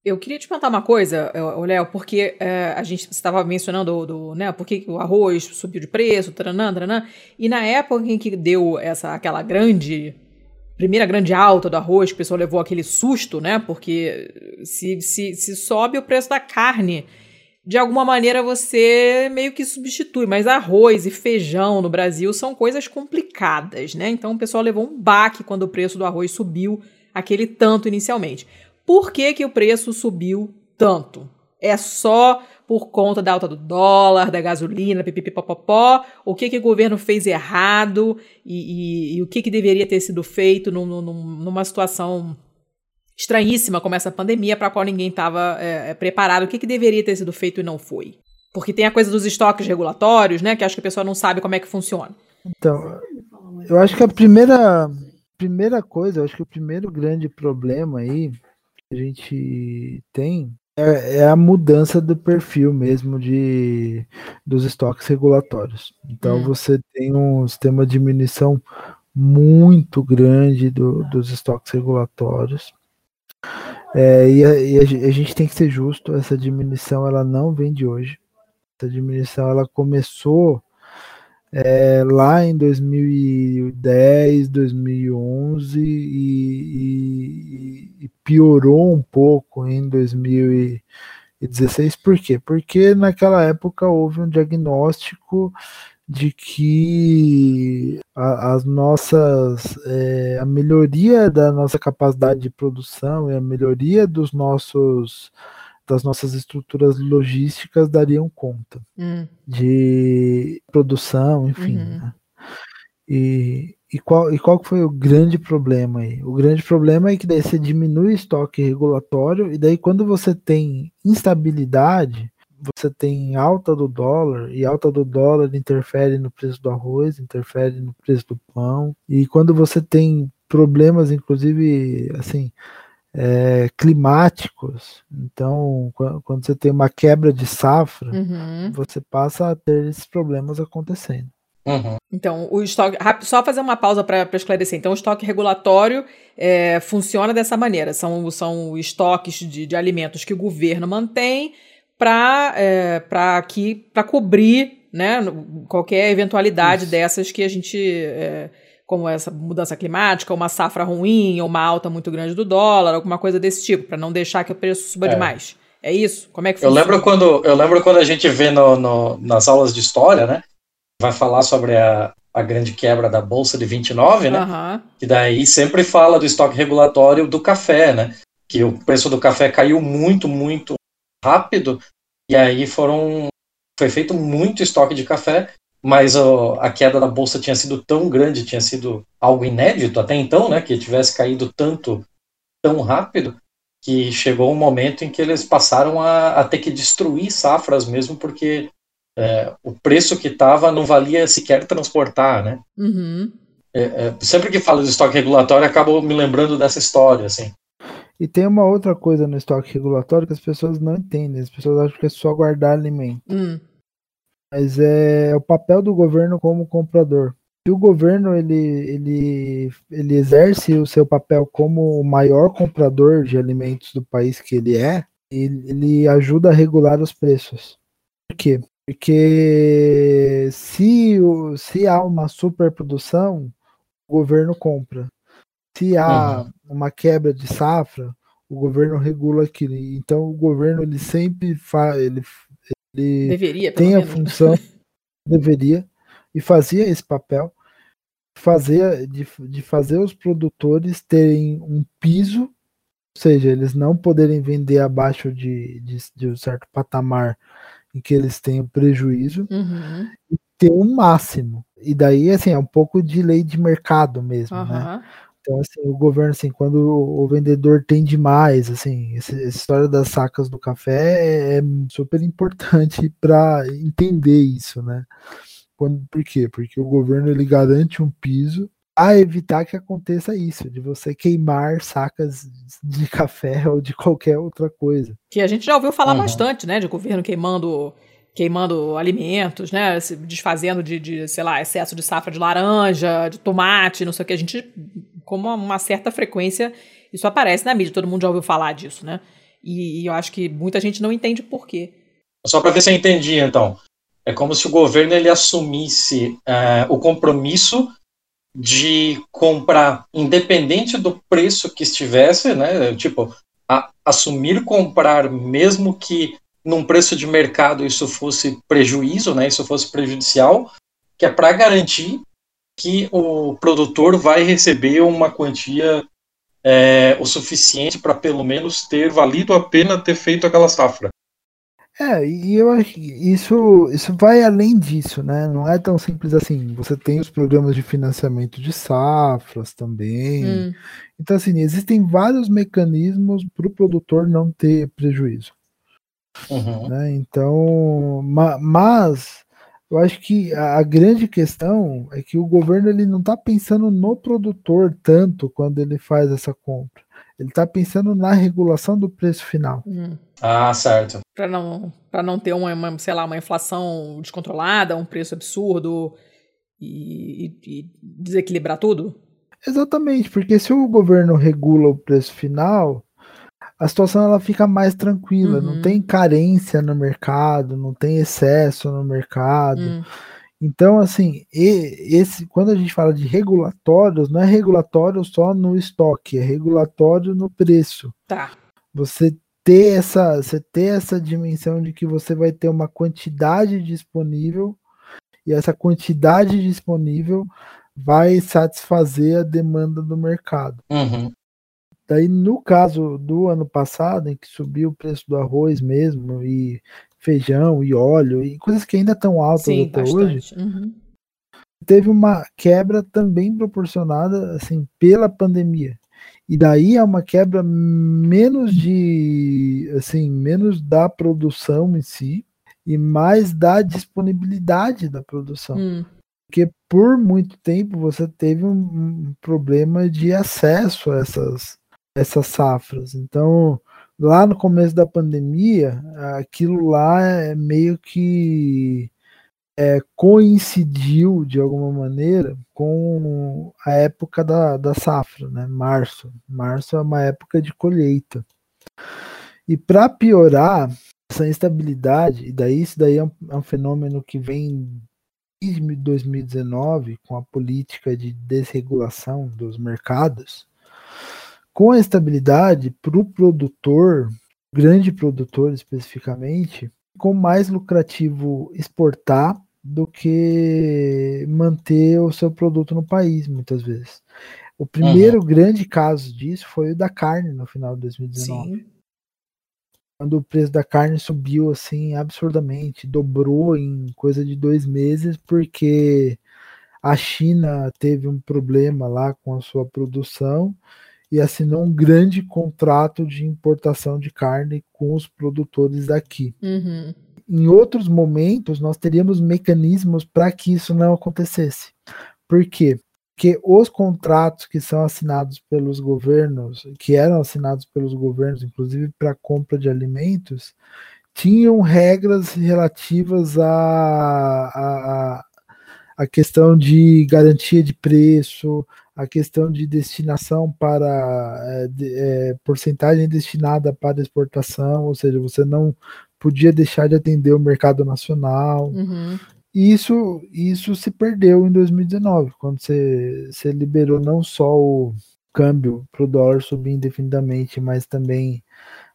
Eu queria te perguntar uma coisa, Léo, porque é, a gente estava mencionando do, né, porque o arroz subiu de preço, taranã, taranã, e na época em que deu essa aquela grande primeira grande alta do arroz, que o pessoal levou aquele susto, né? Porque se, se, se sobe o preço da carne, de alguma maneira você meio que substitui, mas arroz e feijão no Brasil são coisas complicadas, né? Então o pessoal levou um baque quando o preço do arroz subiu aquele tanto inicialmente. Por que, que o preço subiu tanto? É só por conta da alta do dólar, da gasolina, pipipipopopó, o que, que o governo fez errado e, e, e o que, que deveria ter sido feito num, num, numa situação estranhíssima como essa pandemia para a qual ninguém estava é, é, preparado, o que, que deveria ter sido feito e não foi. Porque tem a coisa dos estoques regulatórios, né, que acho que a pessoa não sabe como é que funciona. Então, eu acho que a primeira, primeira coisa, eu acho que o primeiro grande problema aí que a gente tem é, é, a mudança do perfil mesmo de dos estoques regulatórios. Então hum. você tem um sistema de diminuição muito grande do, dos estoques regulatórios. É, e, a, e a, gente tem que ser justo, essa diminuição ela não vem de hoje. Essa diminuição ela começou é, lá em 2010, 2011 e, e, e, piorou um pouco em 2016. Por quê? Porque naquela época houve um diagnóstico de que a, as nossas é, a melhoria da nossa capacidade de produção e a melhoria dos nossos das nossas estruturas logísticas dariam conta hum. de produção, enfim. Uhum. Né? E, e, qual, e qual foi o grande problema aí? O grande problema é que daí você diminui o estoque regulatório, e daí quando você tem instabilidade, você tem alta do dólar, e alta do dólar interfere no preço do arroz, interfere no preço do pão, e quando você tem problemas, inclusive, assim, é, climáticos, então, quando você tem uma quebra de safra, uhum. você passa a ter esses problemas acontecendo. Uhum. Então, o estoque. Só fazer uma pausa para esclarecer. Então, o estoque regulatório é, funciona dessa maneira: são, são estoques de, de alimentos que o governo mantém para é, para cobrir né, qualquer eventualidade Isso. dessas que a gente. É, como essa mudança climática, uma safra ruim, ou uma alta muito grande do dólar, alguma coisa desse tipo, para não deixar que o preço suba é. demais. É isso? Como é que Eu funciona? lembro quando, eu lembro quando a gente vê no, no- nas aulas de história, né? Vai falar sobre a, a grande quebra da Bolsa de 29, né? Aham. Que daí sempre fala do estoque regulatório do café, né? Que o preço do café caiu muito, muito rápido, e aí foram. Foi feito muito estoque de café, mas ó, a queda da bolsa tinha sido tão grande, tinha sido algo inédito até então, né? Que tivesse caído tanto, tão rápido, que chegou um momento em que eles passaram a, a ter que destruir safras mesmo, porque é, o preço que estava não valia sequer transportar, né? Uhum. É, é, sempre que falo de estoque regulatório, acabo me lembrando dessa história, assim. E tem uma outra coisa no estoque regulatório que as pessoas não entendem. As pessoas acham que é só guardar alimento. Hum. Mas é o papel do governo como comprador. Se o governo ele, ele, ele exerce o seu papel como o maior comprador de alimentos do país que ele é, ele, ele ajuda a regular os preços. Por quê? Porque se, o, se há uma superprodução, o governo compra. Se há Uhum. uma quebra de safra, o governo regula aquilo. Então o governo ele sempre faz, ele, ele Deveria, tem a menos. função, [LAUGHS] deveria, e fazia esse papel, fazia, de, de fazer os produtores terem um piso, ou seja, eles não poderem vender abaixo de, de, de um certo patamar em que eles tenham prejuízo, Uhum. ter um máximo. E daí, assim, é um pouco de lei de mercado mesmo, né? Então, assim, o governo, assim, quando o vendedor tem demais, assim, essa história das sacas do café é, é super importante [LAUGHS] para entender isso, né? Quando, por quê? Porque o governo ele garante um piso a evitar que aconteça isso, de você queimar sacas de [LAUGHS] café ou de qualquer outra coisa. Que a gente já ouviu falar Uhum. bastante, né? De governo queimando queimando alimentos, né? Se desfazendo de, de, sei lá, excesso de safra de laranja, de tomate, não sei o que. A gente, com uma, uma certa frequência, isso aparece na mídia. Todo mundo já ouviu falar disso, né? E, e eu acho que muita gente não entende por quê. Só para ver se eu entendi, então. É como se o governo ele assumisse é, o compromisso de comprar, independente do preço que estivesse, né? Tipo, a- assumir comprar, mesmo que num preço de mercado isso fosse prejuízo, né? Isso fosse prejudicial, que é para garantir que o produtor vai receber uma quantia é, o suficiente para pelo menos ter valido a pena ter feito aquela safra. É, e eu acho que isso, isso vai além disso, né? Não é tão simples assim. Você tem os programas de financiamento de safras também. Hum, Então, assim, existem vários mecanismos para o produtor não ter prejuízo. Uhum. Né? Então, ma- mas eu acho que a, a grande questão é que o governo ele não está pensando no produtor tanto quando ele faz essa compra. Ele está pensando na regulação do preço final. hum. Ah, certo. Para não, pra não ter uma, uma, sei lá, uma inflação descontrolada, um preço absurdo e, e- e desequilibrar tudo. Exatamente, porque se o governo regula o preço final, a situação ela fica mais tranquila, Uhum. não tem carência no mercado, não tem excesso no mercado. Hum, Então, assim, e- esse, quando a gente fala de regulatórios, não é regulatório só no estoque, é regulatório no preço. tá. Você ter essa, você ter essa dimensão de que você vai ter uma quantidade disponível e essa quantidade disponível vai satisfazer a demanda do mercado. Uhum. Daí, no caso do ano passado, em que subiu o preço do arroz mesmo, e feijão, e óleo, e coisas que ainda estão altas Sim, até hoje, bastante. Uhum. teve uma quebra também proporcionada assim pela pandemia. E daí é uma quebra menos de assim, menos da produção em si e mais da disponibilidade da produção. Hum, Porque por muito tempo você teve um, um problema de acesso a essas, essas safras. Então, lá no começo da pandemia, aquilo lá é meio que é, coincidiu de alguma maneira com a época da, da safra, né? Março. Março é uma época de colheita. E para piorar essa instabilidade, e daí isso daí é um, é um fenômeno que vem desde 2019 com a política de desregulação dos mercados, com a estabilidade para o produtor grande produtor especificamente, ficou mais lucrativo exportar do que manter o seu produto no país, muitas vezes. O primeiro uhum. grande caso disso foi o da carne no final de 2019. Sim. Quando o preço da carne subiu assim absurdamente, dobrou em coisa de dois meses, porque a China teve um problema lá com a sua produção e assinou um grande contrato de importação de carne com os produtores daqui. Uhum. Em outros momentos, nós teríamos mecanismos para que isso não acontecesse. Por quê? Porque os contratos que são assinados pelos governos, que eram assinados pelos governos, inclusive para compra de alimentos, tinham regras relativas a, a, a questão de garantia de preço, a questão de destinação para é, de, é, porcentagem destinada para exportação, ou seja, você não podia deixar de atender o mercado nacional. Uhum. Isso, isso se perdeu em 2019, quando você, você liberou não só o câmbio para o dólar subir indefinidamente, mas também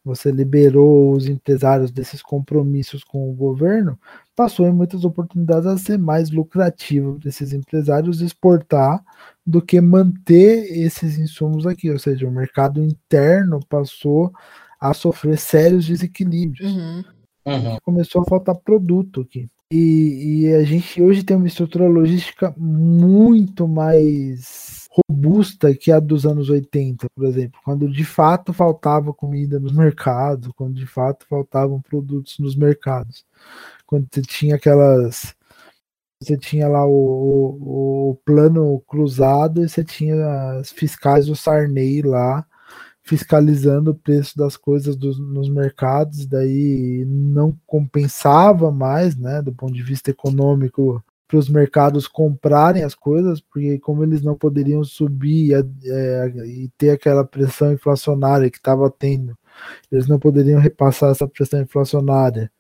você liberou os empresários desses compromissos com o governo, passou em muitas oportunidades a ser mais lucrativo para esses empresários exportar do que manter esses insumos aqui, ou seja, o mercado interno passou a sofrer sérios desequilíbrios. Uhum. Uhum. Começou a faltar produto aqui. E, e, a gente hoje tem uma estrutura logística muito mais robusta que a dos anos 80, por exemplo, quando de fato faltava comida nos mercados, quando de fato faltavam produtos nos mercados, quando você tinha aquelas você tinha lá o, o, o plano cruzado e você tinha as fiscais do Sarney lá fiscalizando o preço das coisas dos, nos mercados, daí não compensava mais, né, do ponto de vista econômico, para os mercados comprarem as coisas, porque como eles não poderiam subir é, e ter aquela pressão inflacionária que estava tendo, eles não poderiam repassar essa pressão inflacionária.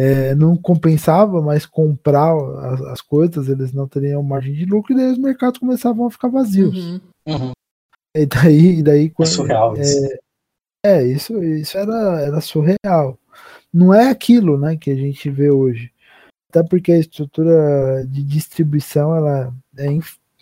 É, não compensava mais comprar as, as, coisas, eles não teriam margem de lucro, e daí os mercados começavam a ficar vazios. Uhum. Uhum. E daí, e daí é surreal é, isso. É, isso, isso era, era surreal. Não é aquilo né, que a gente vê hoje. Até porque a estrutura de distribuição ela é,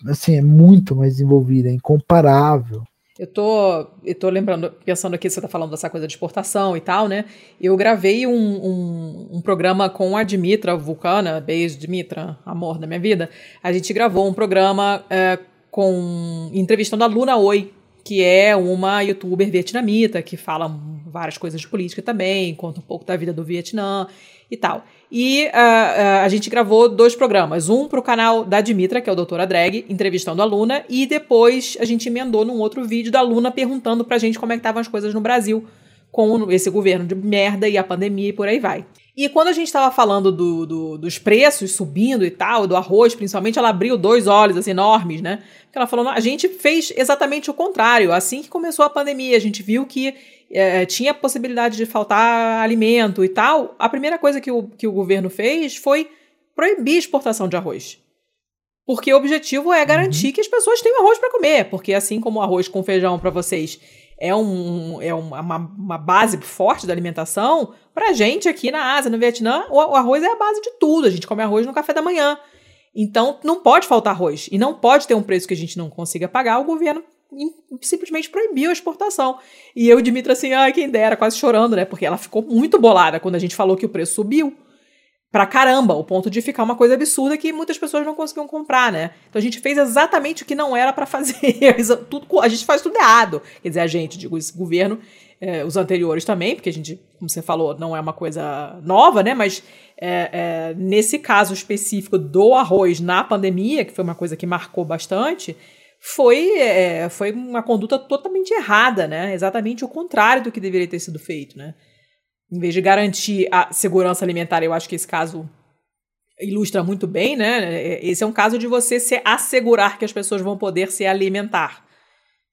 assim, é muito mais desenvolvida, é incomparável. Eu tô, eu tô lembrando, pensando aqui, você tá falando dessa coisa de exportação e tal, né? Eu gravei um, um, um programa com a Dimitra Vulcana, beijo Dimitra, amor da minha vida. A gente gravou um programa é, com entrevistando a Luna Oi, que é uma youtuber vietnamita que fala várias coisas de política também, conta um pouco da vida do Vietnã e tal. E uh, uh, a gente gravou dois programas, um para o canal da Dimitra, que é o Doutora Drag, entrevistando a Luna, e depois a gente emendou num outro vídeo da Luna perguntando pra gente como é que estavam as coisas no Brasil com esse governo de merda e a pandemia e por aí vai. E quando a gente estava falando do, do, dos preços subindo e tal, do arroz principalmente, ela abriu dois olhos assim, enormes, né? Porque ela falou: a gente fez exatamente o contrário. Assim que começou a pandemia, a gente viu que é, tinha possibilidade de faltar alimento e tal. A primeira coisa que o, que o governo fez foi proibir exportação de arroz. Porque o objetivo é garantir uhum. que as pessoas tenham arroz para comer. Porque assim como o arroz com feijão para vocês é, um, é uma, uma base forte da alimentação, pra gente aqui na Ásia, no Vietnã, o, o arroz é a base de tudo. A gente come arroz no café da manhã. Então, não pode faltar arroz. E não pode ter um preço que a gente não consiga pagar. O governo simplesmente proibiu a exportação. E eu e Dimitra assim, ai, quem dera, quase chorando, né? Porque ela ficou muito bolada quando a gente falou que o preço subiu pra caramba, o ponto de ficar uma coisa absurda que muitas pessoas não conseguiam comprar, né? Então a gente fez exatamente o que não era para fazer. [LAUGHS] tudo, a gente faz tudo errado. Quer dizer, a gente, digo, esse governo, é, os anteriores também, porque a gente, como você falou, não é uma coisa nova, né? Mas é, é, nesse caso específico do arroz na pandemia, que foi uma coisa que marcou bastante, foi, foi uma conduta totalmente errada, né? Exatamente o contrário do que deveria ter sido feito, né? Em vez de garantir a segurança alimentar, eu acho que esse caso ilustra muito bem, né? Esse é um caso de você se assegurar que as pessoas vão poder se alimentar.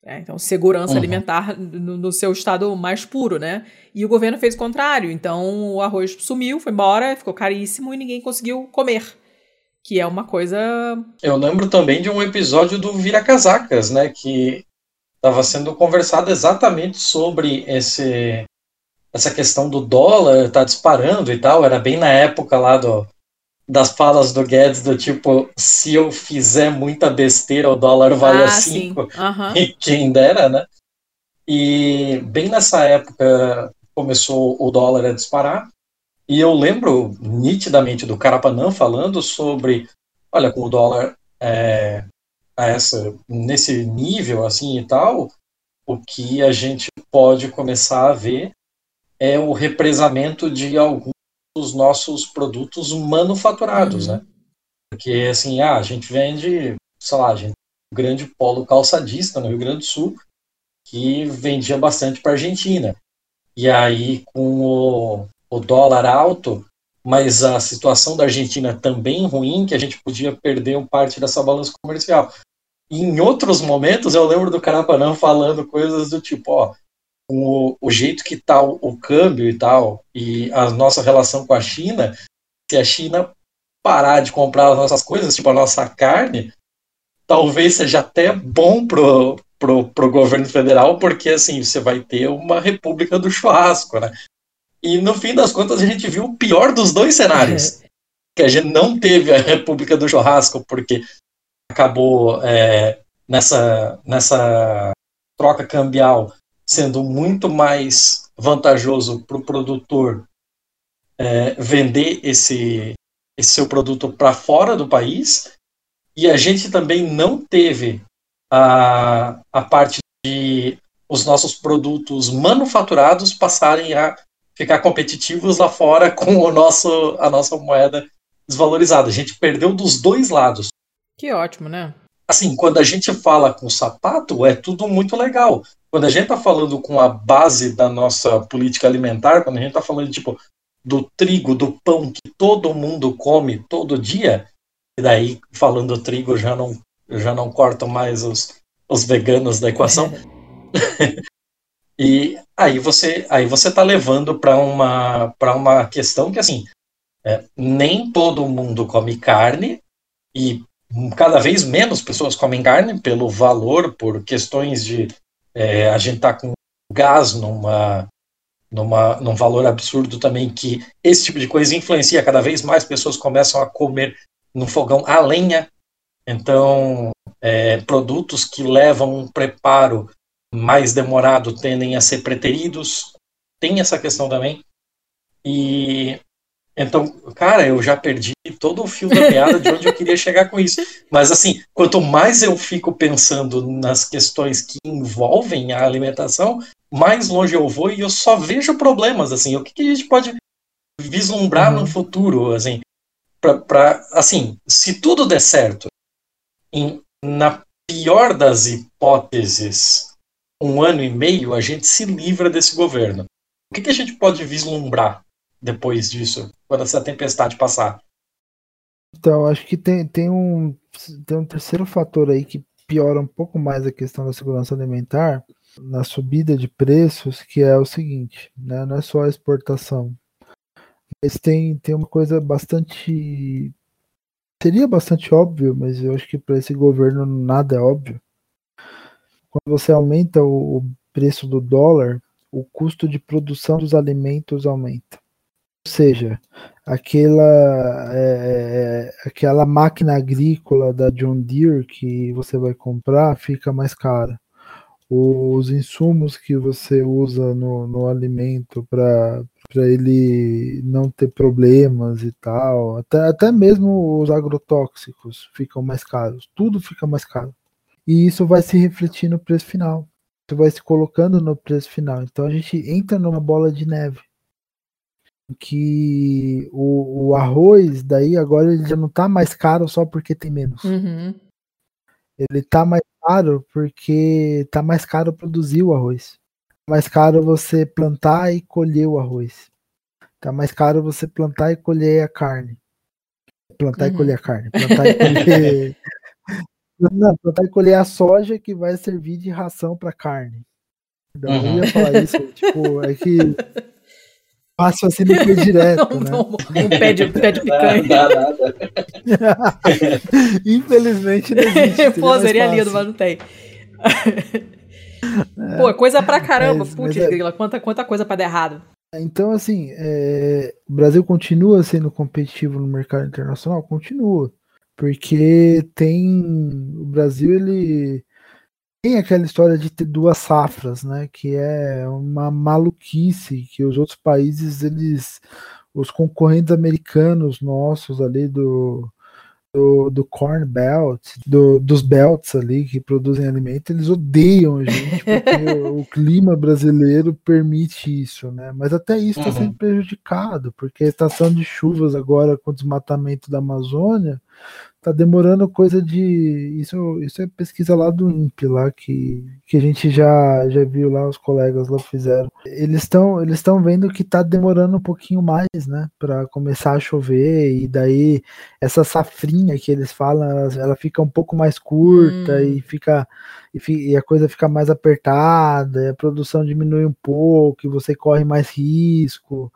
É, então, segurança uhum. alimentar no, no, seu estado mais puro, né? E o governo fez o contrário. Então, o arroz sumiu, foi embora, ficou caríssimo e ninguém conseguiu comer. Que é uma coisa. Eu lembro também de um episódio do Vira Casacas, né? Que estava sendo conversado exatamente sobre esse essa questão do dólar tá disparando e tal, era bem na época lá do, das falas do Guedes do tipo, se eu fizer muita besteira, o dólar vale Ah, a sim. 5, Aham. [LAUGHS] e quem dera, né? E bem nessa época começou o dólar a disparar, e eu lembro nitidamente do Carapanã falando sobre, olha, com o dólar é, a essa, nesse nível assim e tal, o que a gente pode começar a ver é o represamento de alguns dos nossos produtos manufaturados, Uhum. né? Porque assim, ah, a gente vende, sei lá, a gente um grande polo calçadista no Rio Grande do Sul que vendia bastante para a Argentina. E aí, com o, o dólar alto, mas a situação da Argentina também ruim, que a gente podia perder um parte dessa balança comercial. E em outros momentos, eu lembro do Carapanã falando coisas do tipo, ó, com o, o jeito que tá o, o câmbio e tal, e a nossa relação com a China, se a China parar de comprar as nossas coisas, tipo a nossa carne, talvez seja até bom pro, pro, pro governo federal, porque assim, você vai ter uma república do churrasco, né? E no fim das contas a gente viu o pior dos dois cenários. [LAUGHS] que a gente não teve a república do churrasco, porque acabou é, nessa, nessa troca cambial sendo muito mais vantajoso para o produtor é, vender esse, esse seu produto para fora do país, e a gente também não teve a, a parte de os nossos produtos manufaturados passarem a ficar competitivos lá fora com o nosso, a nossa moeda desvalorizada. A gente perdeu dos dois lados. Que ótimo, né? Assim, quando a gente fala com sapato, é tudo muito legal. Quando a gente está falando com a base da nossa política alimentar, quando a gente está falando tipo do trigo, do pão que todo mundo come todo dia, e daí falando trigo já não já não corto mais os, os veganos da equação. [LAUGHS] e aí você aí você está levando para uma para uma questão que assim é, nem todo mundo come carne e cada vez menos pessoas comem carne pelo valor, por questões de é, a gente tá com gás numa, numa, num valor absurdo também, que esse tipo de coisa influencia, cada vez mais pessoas começam a comer no fogão a lenha, então é, produtos que levam um preparo mais demorado tendem a ser preteridos, tem essa questão também, e então, cara, eu já perdi todo o fio da meada de onde eu queria chegar com isso. Mas, assim, quanto mais eu fico pensando nas questões que envolvem a alimentação, mais longe eu vou e eu só vejo problemas, assim. O que, que a gente pode vislumbrar Uhum. no futuro, assim, pra, pra, assim, se tudo der certo, em, na pior das hipóteses, um ano e meio, a gente se livra desse governo. O que, que a gente pode vislumbrar depois disso, quando essa tempestade passar? Então, acho que tem, tem, um, tem um terceiro fator aí que piora um pouco mais a questão da segurança alimentar na subida de preços, que é o seguinte, né? Não é só a exportação. Mas tem, tem uma coisa bastante. Seria bastante óbvio, mas eu acho que para esse governo nada é óbvio. Quando você aumenta o, o preço do dólar, o custo de produção dos alimentos aumenta. Seja, aquela, é, é, aquela máquina agrícola da John Deere que você vai comprar fica mais cara. Os insumos que você usa no, no alimento para ele não ter problemas e tal, até, até mesmo os agrotóxicos ficam mais caros, tudo fica mais caro. E isso vai se refletir no preço final. Isso vai se colocando no preço final. Então a gente entra numa bola de neve que o, o, arroz daí agora ele já não tá mais caro só porque tem menos. Uhum. Ele tá mais caro porque tá mais caro produzir o arroz. Tá mais caro você plantar e colher o arroz. Tá mais caro você plantar e colher a carne. Plantar Uhum. e colher a carne. Plantar e colher. [LAUGHS] não, plantar e colher a soja que vai servir de ração para carne. Eu Uhum. ia falar isso, tipo, é que [LAUGHS] Fácil assim [LAUGHS] não foi direto, né? um pé de, pé de [LAUGHS] picanha. Dá. [LAUGHS] Infelizmente não existe. Pô, seria lindo, mas não tem. Pô, é coisa pra caramba. Mas- Putz, é- grila, quanta, quanta coisa pra dar errado. Então, assim, é, o Brasil continua sendo competitivo no mercado internacional? Continua. Porque tem. O Brasil, ele tem aquela história de ter duas safras, né? Que é uma maluquice que os outros países, eles. Os concorrentes americanos nossos ali do, do, do Corn Belt, do, dos belts ali que produzem alimento, eles odeiam a gente, [LAUGHS] porque o clima brasileiro permite isso, né? Mas até isso está uhum. sendo prejudicado, porque a estação de chuvas agora com o desmatamento da Amazônia tá demorando coisa de. Isso, isso é pesquisa lá do INPE, lá que, que a gente já, já viu lá, os colegas lá fizeram. Eles estão eles estão vendo que tá demorando um pouquinho mais, né? para começar a chover, e daí essa safrinha que eles falam, ela, ela fica um pouco mais curta hum. e fica. E, e a coisa fica mais apertada, a produção diminui um pouco, e você corre mais risco,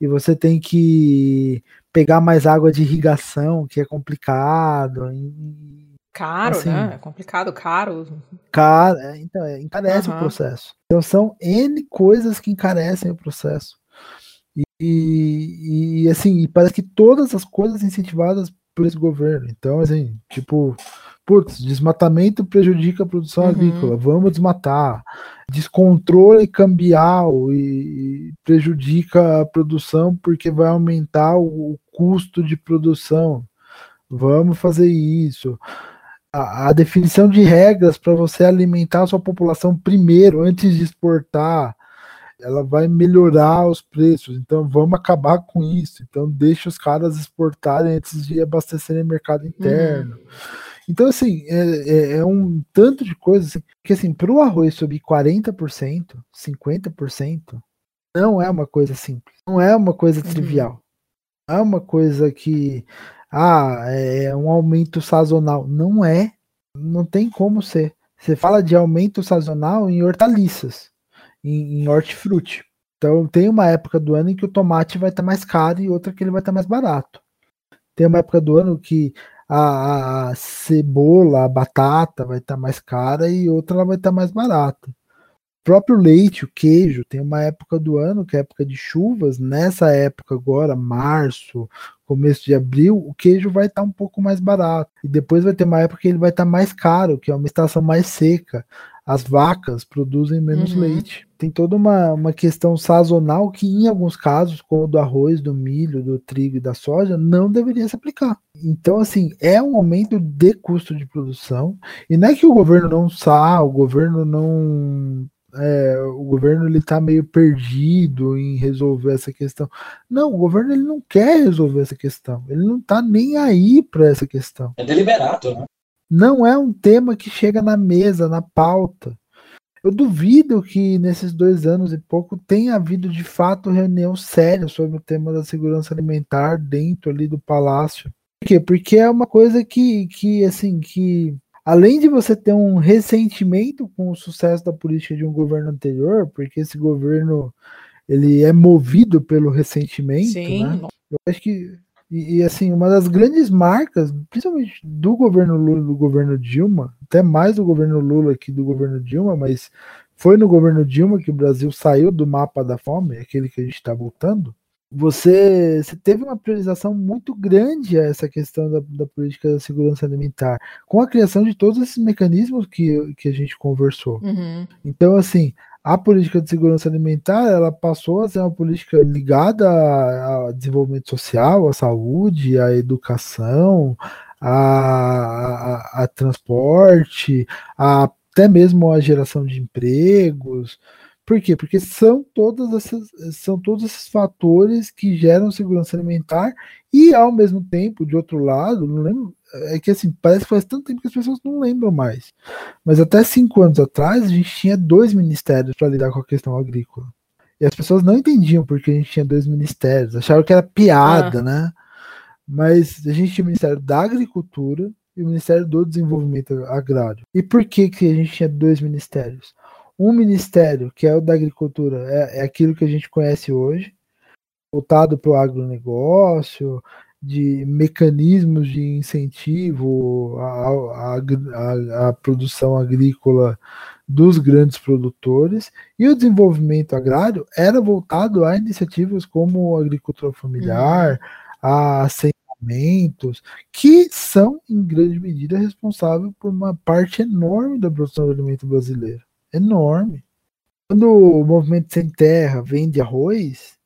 e você tem que pegar mais água de irrigação, que é complicado. E, caro, assim, né? É complicado, caro. Caro, é, então, é, encarece uhum. o processo. Então são N coisas que encarecem o processo. E, e, e assim, parece que todas as coisas incentivadas por esse governo. Então, assim, tipo, putz, desmatamento prejudica a produção uhum. agrícola, vamos desmatar. Descontrole cambial e prejudica a produção porque vai aumentar o custo de produção. Vamos fazer isso. A, a definição de regras para você alimentar a sua população primeiro, antes de exportar, ela vai melhorar os preços. Então vamos acabar com isso. Então deixa os caras exportarem antes de abastecerem o mercado interno. Uhum. Então, assim, é, é, é, um tanto de coisas assim, que, assim, para o arroz subir 40%, 50%, não é uma coisa simples. Não é uma coisa uhum. trivial. Não é uma coisa que, ah, é um aumento sazonal. Não é. Não tem como ser. Você fala de aumento sazonal em hortaliças, em, em hortifruti. Então, tem uma época do ano em que o tomate vai estar mais caro e outra que ele vai estar mais barato. Tem uma época do ano que a, a cebola, a batata vai estar tá mais cara e outra vai estar tá mais barata. O próprio leite, o queijo, tem uma época do ano que é época de chuvas. Nessa época agora, março, começo de abril, o queijo vai estar tá um pouco mais barato. E depois vai ter uma época que ele vai estar tá mais caro, que é uma estação mais seca as vacas produzem menos uhum. leite. Tem toda uma, uma questão sazonal que, em alguns casos, como do arroz, do milho, do trigo e da soja, não deveria se aplicar. Então, assim, é um aumento de custo de produção. E não é que o governo não sabe, o governo não. É, o governo ele está meio perdido em resolver essa questão. Não, o governo ele não quer resolver essa questão. Ele não está nem aí para essa questão. É deliberado, né? Não é um tema que chega na mesa, na pauta. Eu duvido que nesses dois anos e pouco tenha havido de fato reunião séria sobre o tema da segurança alimentar dentro ali do palácio. Por quê? Porque é uma coisa que, que assim, que além de você ter um ressentimento com o sucesso da política de um governo anterior, porque esse governo ele é movido pelo ressentimento, Sim. né? Eu acho que e, e, assim, uma das grandes marcas, principalmente do governo Lula do governo Dilma, até mais do governo Lula que do governo Dilma, mas foi no governo Dilma que o Brasil saiu do mapa da fome, aquele que a gente está voltando. Você, você, teve uma priorização muito grande a essa questão da, da, política da segurança alimentar, com a criação de todos esses mecanismos que, que a gente conversou. Uhum. Então, assim, a política de segurança alimentar ela passou a ser uma política ligada ao desenvolvimento social, à saúde, à educação, a, a, a transporte, a, até mesmo a geração de empregos. Por quê? Porque são todas essas, são todos esses fatores que geram segurança alimentar e ao mesmo tempo, de outro lado, não lembro, é que assim, parece que faz tanto tempo que as pessoas não lembram mais. Mas até cinco anos atrás, a gente tinha dois ministérios para lidar com a questão agrícola. E as pessoas não entendiam porque a gente tinha dois ministérios, acharam que era piada, ah. né? Mas a gente tinha o Ministério da Agricultura e o Ministério do Desenvolvimento Agrário. E por que, que a gente tinha dois ministérios? Um ministério, que é o da Agricultura, é, é aquilo que a gente conhece hoje, voltado para o agronegócio, de mecanismos de incentivo à, à, à, produção agrícola dos grandes produtores, e o desenvolvimento agrário era voltado a iniciativas como a agricultura familiar, uhum. a assentamentos, que são, em grande medida, responsáveis por uma parte enorme da produção do alimento brasileiro. Enorme. Quando o movimento sem terra vende arroz,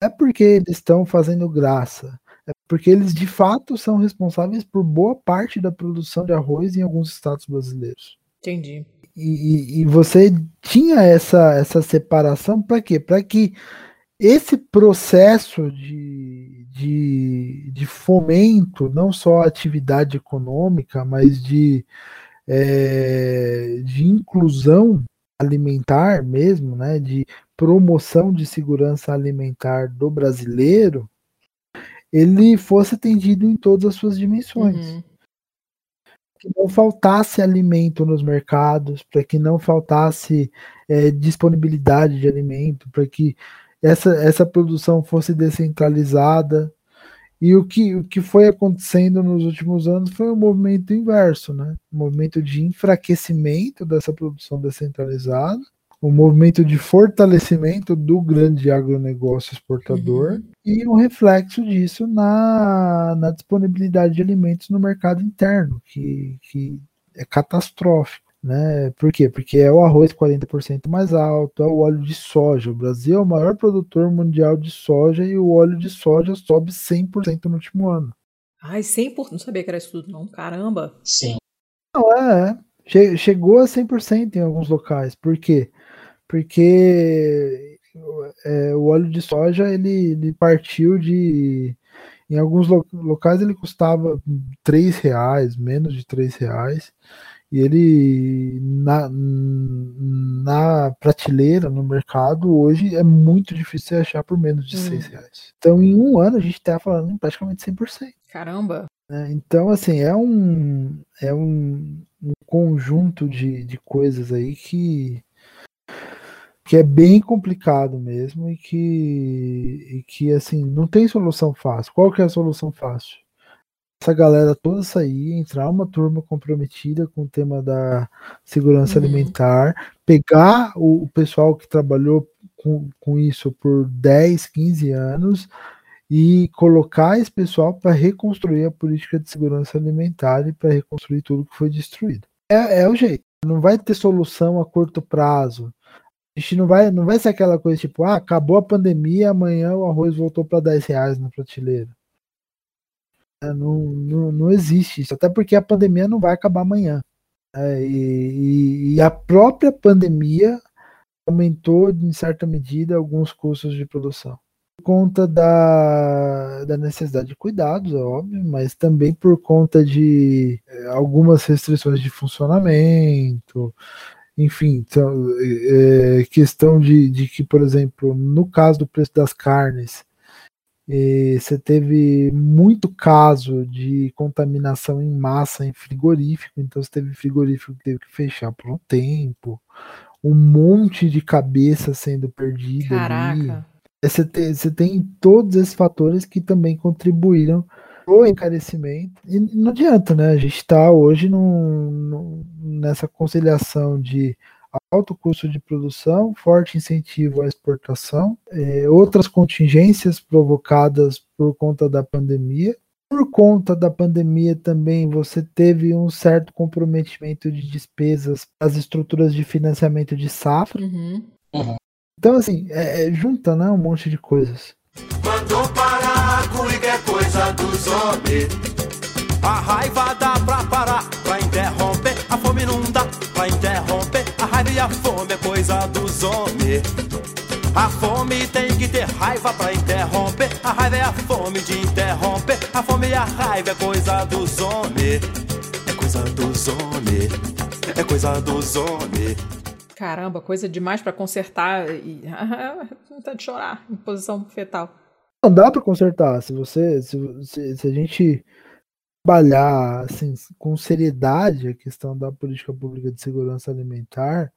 é porque eles estão fazendo graça. É porque eles de fato são responsáveis por boa parte da produção de arroz em alguns estados brasileiros. Entendi. E, e, você tinha essa, essa separação para quê? Para que esse processo de, de, de, fomento, não só atividade econômica, mas de, é, de inclusão alimentar mesmo, né, de promoção de segurança alimentar do brasileiro, ele fosse atendido em todas as suas dimensões. Uhum que não faltasse alimento nos mercados, para que não faltasse é, disponibilidade de alimento, para que essa, essa produção fosse descentralizada. E o que, o que foi acontecendo nos últimos anos foi um movimento inverso, né? Um movimento de enfraquecimento dessa produção descentralizada um movimento de fortalecimento do grande agronegócio exportador uhum. e um reflexo disso na, na disponibilidade de alimentos no mercado interno, que, que é catastrófico. Né? Por quê? Porque é o arroz 40% mais alto, é o óleo de soja. O Brasil é o maior produtor mundial de soja e o óleo de soja sobe 100% no último ano. Ai, 100%? Não sabia que era isso tudo, não. Caramba! Sim. Não, é, é. Chegou a 100% em alguns locais. Por quê? porque é, o óleo de soja ele, ele, partiu de em alguns locais ele custava três reais menos de três reais e ele na, na prateleira no mercado hoje é muito difícil achar por menos de hum. seis reais então em um ano a gente está falando em praticamente 100% caramba né? então assim é um é um, um conjunto de, de coisas aí que que é bem complicado mesmo e que, e que assim não tem solução fácil. Qual que é a solução fácil? Essa galera toda sair, entrar uma turma comprometida com o tema da segurança uhum. alimentar, pegar o, o, pessoal que trabalhou com, com isso por 10, 15 anos e colocar esse pessoal para reconstruir a política de segurança alimentar e para reconstruir tudo que foi destruído. É, é o jeito. Não vai ter solução a curto prazo a gente não vai, não vai ser aquela coisa tipo, ah, acabou a pandemia, amanhã o arroz voltou para 10 reais na prateleira. É, não, não, não existe isso, até porque a pandemia não vai acabar amanhã. É, e, e, a própria pandemia aumentou, em certa medida, alguns custos de produção. Por conta da, da necessidade de cuidados, é óbvio, mas também por conta de é, algumas restrições de funcionamento, enfim, então, é, questão de, de que, por exemplo, no caso do preço das carnes, você teve muito caso de contaminação em massa em frigorífico, então você teve frigorífico que teve que fechar por um tempo, um monte de cabeça sendo perdida Caraca. ali. É, você, tem, você tem todos esses fatores que também contribuíram o encarecimento. E não adianta, né? A gente está hoje num, num, nessa conciliação de alto custo de produção, forte incentivo à exportação, é, outras contingências provocadas por conta da pandemia. Por conta da pandemia também você teve um certo comprometimento de despesas as estruturas de financiamento de safra. Uhum. Uhum. Então, assim, é, é, junta né, um monte de coisas. Mandou parar, é coisa dos homens. A raiva dá pra parar, A fome é coisa dos homens. A fome tem que ter raiva pra interromper. A raiva é a fome de interromper. A fome e a raiva é coisa dos homens. É coisa dos homens. É coisa dos homens. Caramba, coisa demais para consertar e [LAUGHS] vontade de chorar em posição fetal. Não dá para consertar. Se você, se, se, se, a gente trabalhar assim, com seriedade a questão da política pública de segurança alimentar,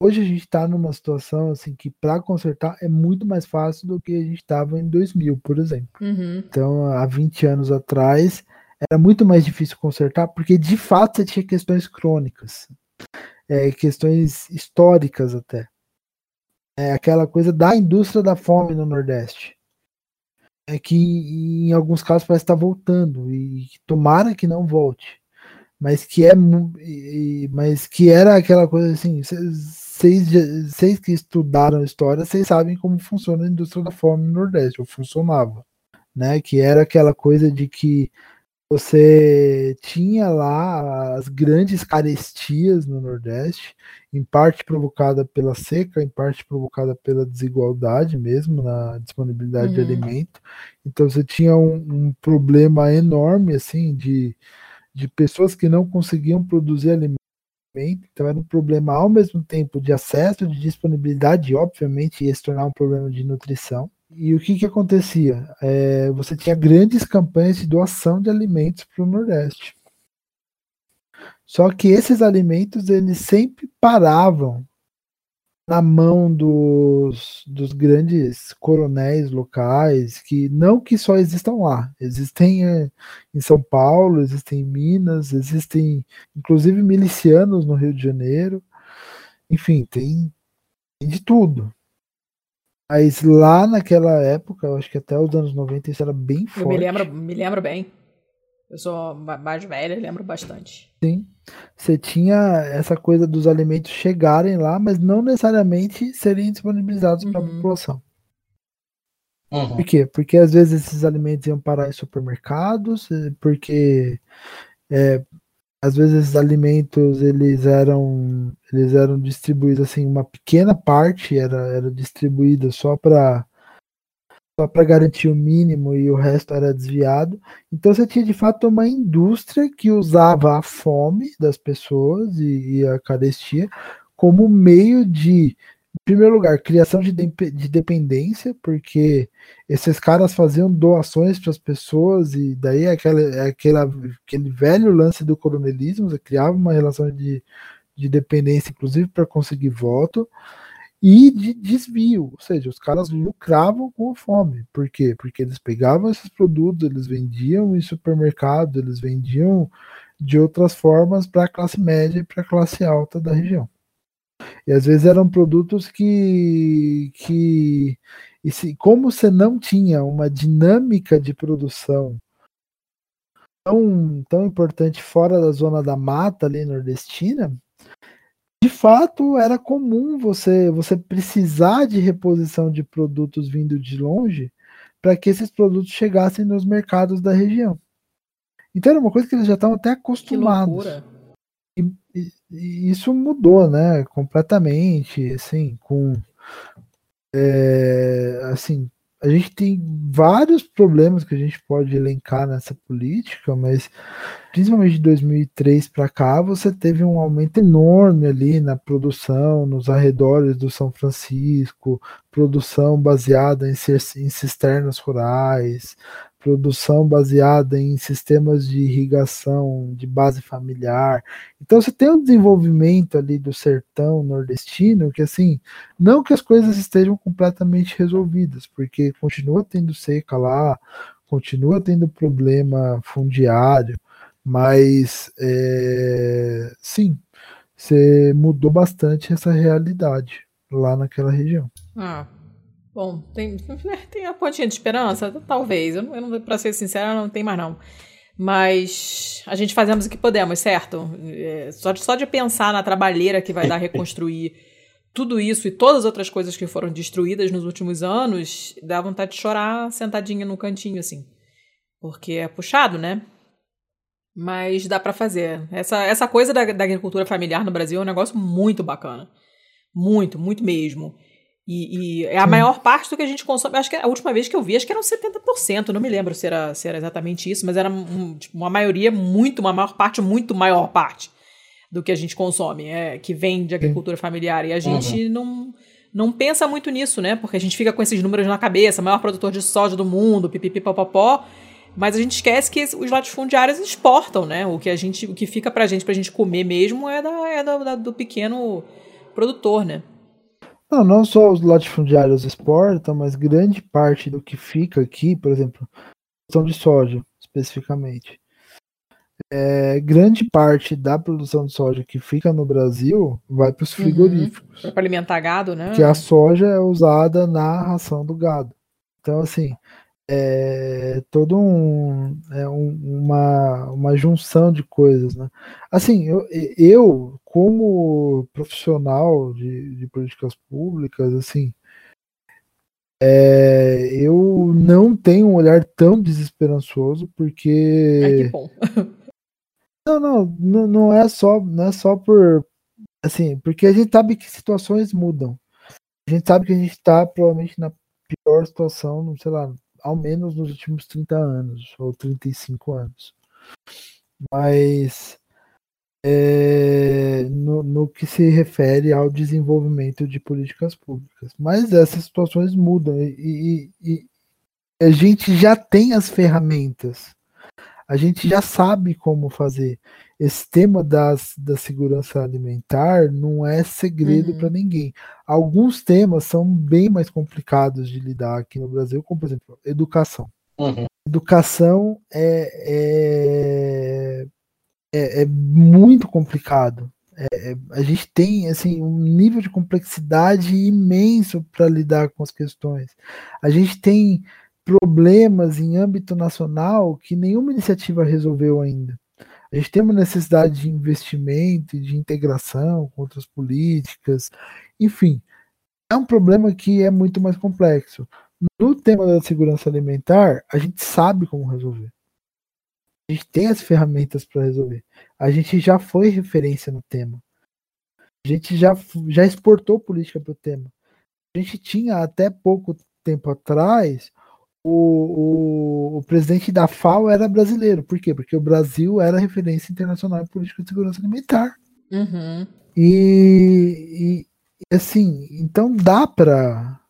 hoje a gente está numa situação assim que para consertar é muito mais fácil do que a gente estava em 2000, por exemplo. Uhum. Então, há 20 anos atrás era muito mais difícil consertar porque de fato você tinha questões crônicas é, questões históricas até. É aquela coisa da indústria da fome no Nordeste. É que em alguns casos parece estar voltando e tomara que não volte, mas que é, mas que era aquela coisa assim. Vocês que estudaram história, vocês sabem como funciona a indústria da fome no Nordeste, ou funcionava, né? Que era aquela coisa de que você tinha lá as grandes carestias no Nordeste, em parte provocada pela seca, em parte provocada pela desigualdade mesmo na disponibilidade uhum. de alimento. Então você tinha um, um, problema enorme assim de, de pessoas que não conseguiam produzir alimento. Então era um problema ao mesmo tempo de acesso, de disponibilidade, e obviamente ia se tornar um problema de nutrição. E o que, que acontecia? É, você tinha grandes campanhas de doação de alimentos para o Nordeste. Só que esses alimentos eles sempre paravam na mão dos, dos grandes coronéis locais, que não que só existam lá, existem é, em São Paulo, existem em Minas, existem inclusive milicianos no Rio de Janeiro, enfim, tem, tem de tudo. Mas lá naquela época, eu acho que até os anos 90 isso era bem forte. Eu me lembro, me lembro bem. Eu sou mais velha e lembro bastante. Sim. Você tinha essa coisa dos alimentos chegarem lá, mas não necessariamente serem disponibilizados uhum. para a população. Uhum. Por quê? Porque às vezes esses alimentos iam parar em supermercados, eh, porque é, às vezes esses alimentos eles eram eles eram distribuídos assim uma pequena parte era, era distribuída só para só para garantir o mínimo e o resto era desviado. Então você tinha de fato uma indústria que usava a fome das pessoas e, e a carestia como meio de em primeiro lugar, criação de, de, dependência, porque esses caras faziam doações para as pessoas, e daí aquela, aquela, aquele velho lance do coronelismo, você criava uma relação de, de dependência, inclusive para conseguir voto, e de desvio, ou seja, os caras lucravam com a fome. Por quê? Porque eles pegavam esses produtos, eles vendiam em supermercado, eles vendiam de outras formas para a classe média e para a classe alta da região. E às vezes eram produtos que, que e se, como você não tinha uma dinâmica de produção tão, tão importante fora da zona da mata ali nordestina, de fato era comum você, você precisar de reposição de produtos vindo de longe para que esses produtos chegassem nos mercados da região. Então era uma coisa que eles já estavam até acostumados. Que loucura. E, e isso mudou, né? Completamente, assim, com é, assim, a gente tem vários problemas que a gente pode elencar nessa política, mas principalmente de 2003 para cá, você teve um aumento enorme ali na produção, nos arredores do São Francisco, produção baseada em, cisternas rurais, produção baseada em sistemas de irrigação de base familiar. Então você tem um desenvolvimento ali do sertão nordestino que assim, não que as coisas estejam completamente resolvidas, porque continua tendo seca lá, continua tendo problema fundiário, mas é, sim, você mudou bastante essa realidade lá naquela região. Ah, Bom, tem, tem a pontinha de esperança? Talvez. Eu, eu não, pra ser sincera, não tem mais não. Mas a gente fazemos o que podemos, certo? É, só, de, só de pensar na trabalheira que vai dar reconstruir [LAUGHS] tudo isso e todas as outras coisas que foram destruídas nos últimos anos, dá vontade de chorar sentadinha no cantinho, assim. Porque é puxado, né? Mas dá para fazer. Essa, essa coisa da, da agricultura familiar no Brasil é um negócio muito bacana. Muito, muito mesmo. E, e, é a Sim. maior parte do que a gente consome. Acho que a última vez que eu vi, acho que eram 70%. Não me lembro se era, se era exatamente isso, mas era um, tipo, uma maioria muito, uma maior parte, muito maior parte do que a gente consome, é, que vem de agricultura Sim. familiar. E a gente uhum. não, não pensa muito nisso, né? Porque a gente fica com esses números na cabeça, maior produtor de soja do mundo, pipipipopopó. Mas a gente esquece que os latifundiários exportam, né? O que a gente, o que fica pra gente, pra gente comer mesmo é, da, é da, da do pequeno produtor, né? Não, não só os latifundiários exportam, mas grande parte do que fica aqui, por exemplo, produção de soja, especificamente. é, grande parte da produção de soja que fica no Brasil vai para os uhum. frigoríficos. Uhum. Para alimentar gado, né? Que a soja é usada na ração do gado. Então, assim, é todo um, é um, uma, uma junção de coisas, né? Assim, eu, eu como profissional de, de políticas públicas, assim, é, eu não tenho um olhar tão desesperançoso porque. Ai, que bom. [LAUGHS] Não, não, não, não é só, não é só por assim, porque a gente sabe que situações mudam. A gente sabe que a gente está provavelmente na pior situação, sei lá, ao menos nos últimos 30 anos ou 35 anos. Mas é, no, no, que se refere ao desenvolvimento de políticas públicas. Mas essas situações mudam e, e, e a gente já tem as ferramentas a gente já sabe como fazer. Esse tema das, da segurança alimentar não é segredo uhum. para ninguém. Alguns temas são bem mais complicados de lidar aqui no Brasil, como por exemplo, educação. Uhum. Educação é, é, é, é muito complicado. É, é, a gente tem assim um nível de complexidade imenso para lidar com as questões. A gente tem problemas em âmbito nacional que nenhuma iniciativa resolveu ainda. A gente tem uma necessidade de investimento e de integração com outras políticas, enfim, é um problema que é muito mais complexo. No tema da segurança alimentar, a gente sabe como resolver. A gente tem as ferramentas para resolver. A gente já foi referência no tema. A gente já, já exportou política para o tema. A gente tinha até pouco tempo atrás o, o, o, presidente da FAO era brasileiro. Por quê? Porque o Brasil era referência internacional em política de segurança alimentar. Uhum. E, e, assim, então dá para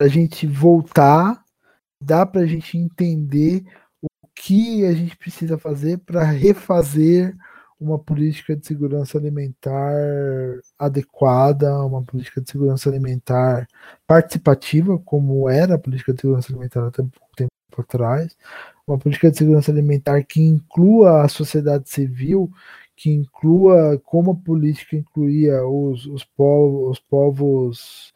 a gente voltar, dá para a gente entender o que a gente precisa fazer para refazer uma política de segurança alimentar adequada, uma política de segurança alimentar participativa, como era a política de segurança alimentar até pouco tempo atrás, uma política de segurança alimentar que inclua a sociedade civil, que inclua como a política incluía os, os, povos, os povos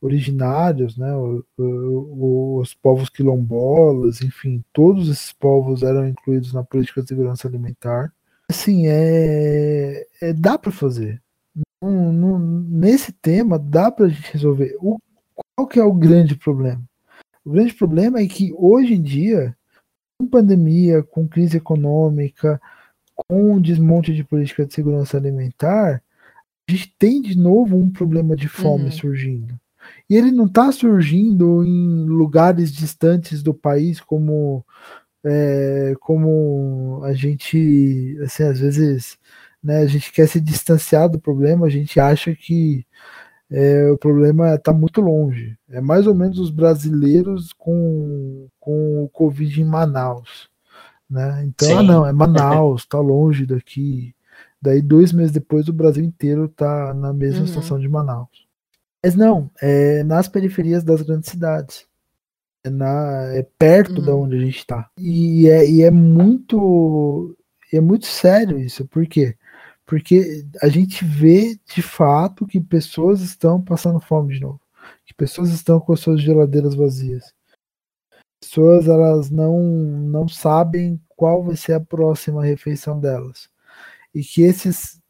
originários, né, os povos quilombolas, enfim, todos esses povos eram incluídos na política de segurança alimentar assim, é, é dá para fazer. No, no, nesse tema dá para a gente resolver. O, qual que é o grande problema? O grande problema é que hoje em dia, com pandemia, com crise econômica, com desmonte de política de segurança alimentar, a gente tem de novo um problema de fome uhum. surgindo. E ele não está surgindo em lugares distantes do país, como é, como a gente, assim, às vezes, né, a gente quer se distanciar do problema, a gente acha que é, o problema está muito longe. É mais ou menos os brasileiros com, com o Covid em Manaus. Né? Então, ah, não, é Manaus, está longe daqui. Daí, dois meses depois, o Brasil inteiro está na mesma uhum. situação de Manaus. Mas não, é nas periferias das grandes cidades na, é perto uhum. da onde a gente está. E é, e é muito é muito sério isso. Por quê? Porque a gente vê de fato que pessoas estão passando fome de novo. Que pessoas estão com as suas geladeiras vazias. Pessoas elas não, não sabem qual vai ser a próxima refeição delas. E que esses,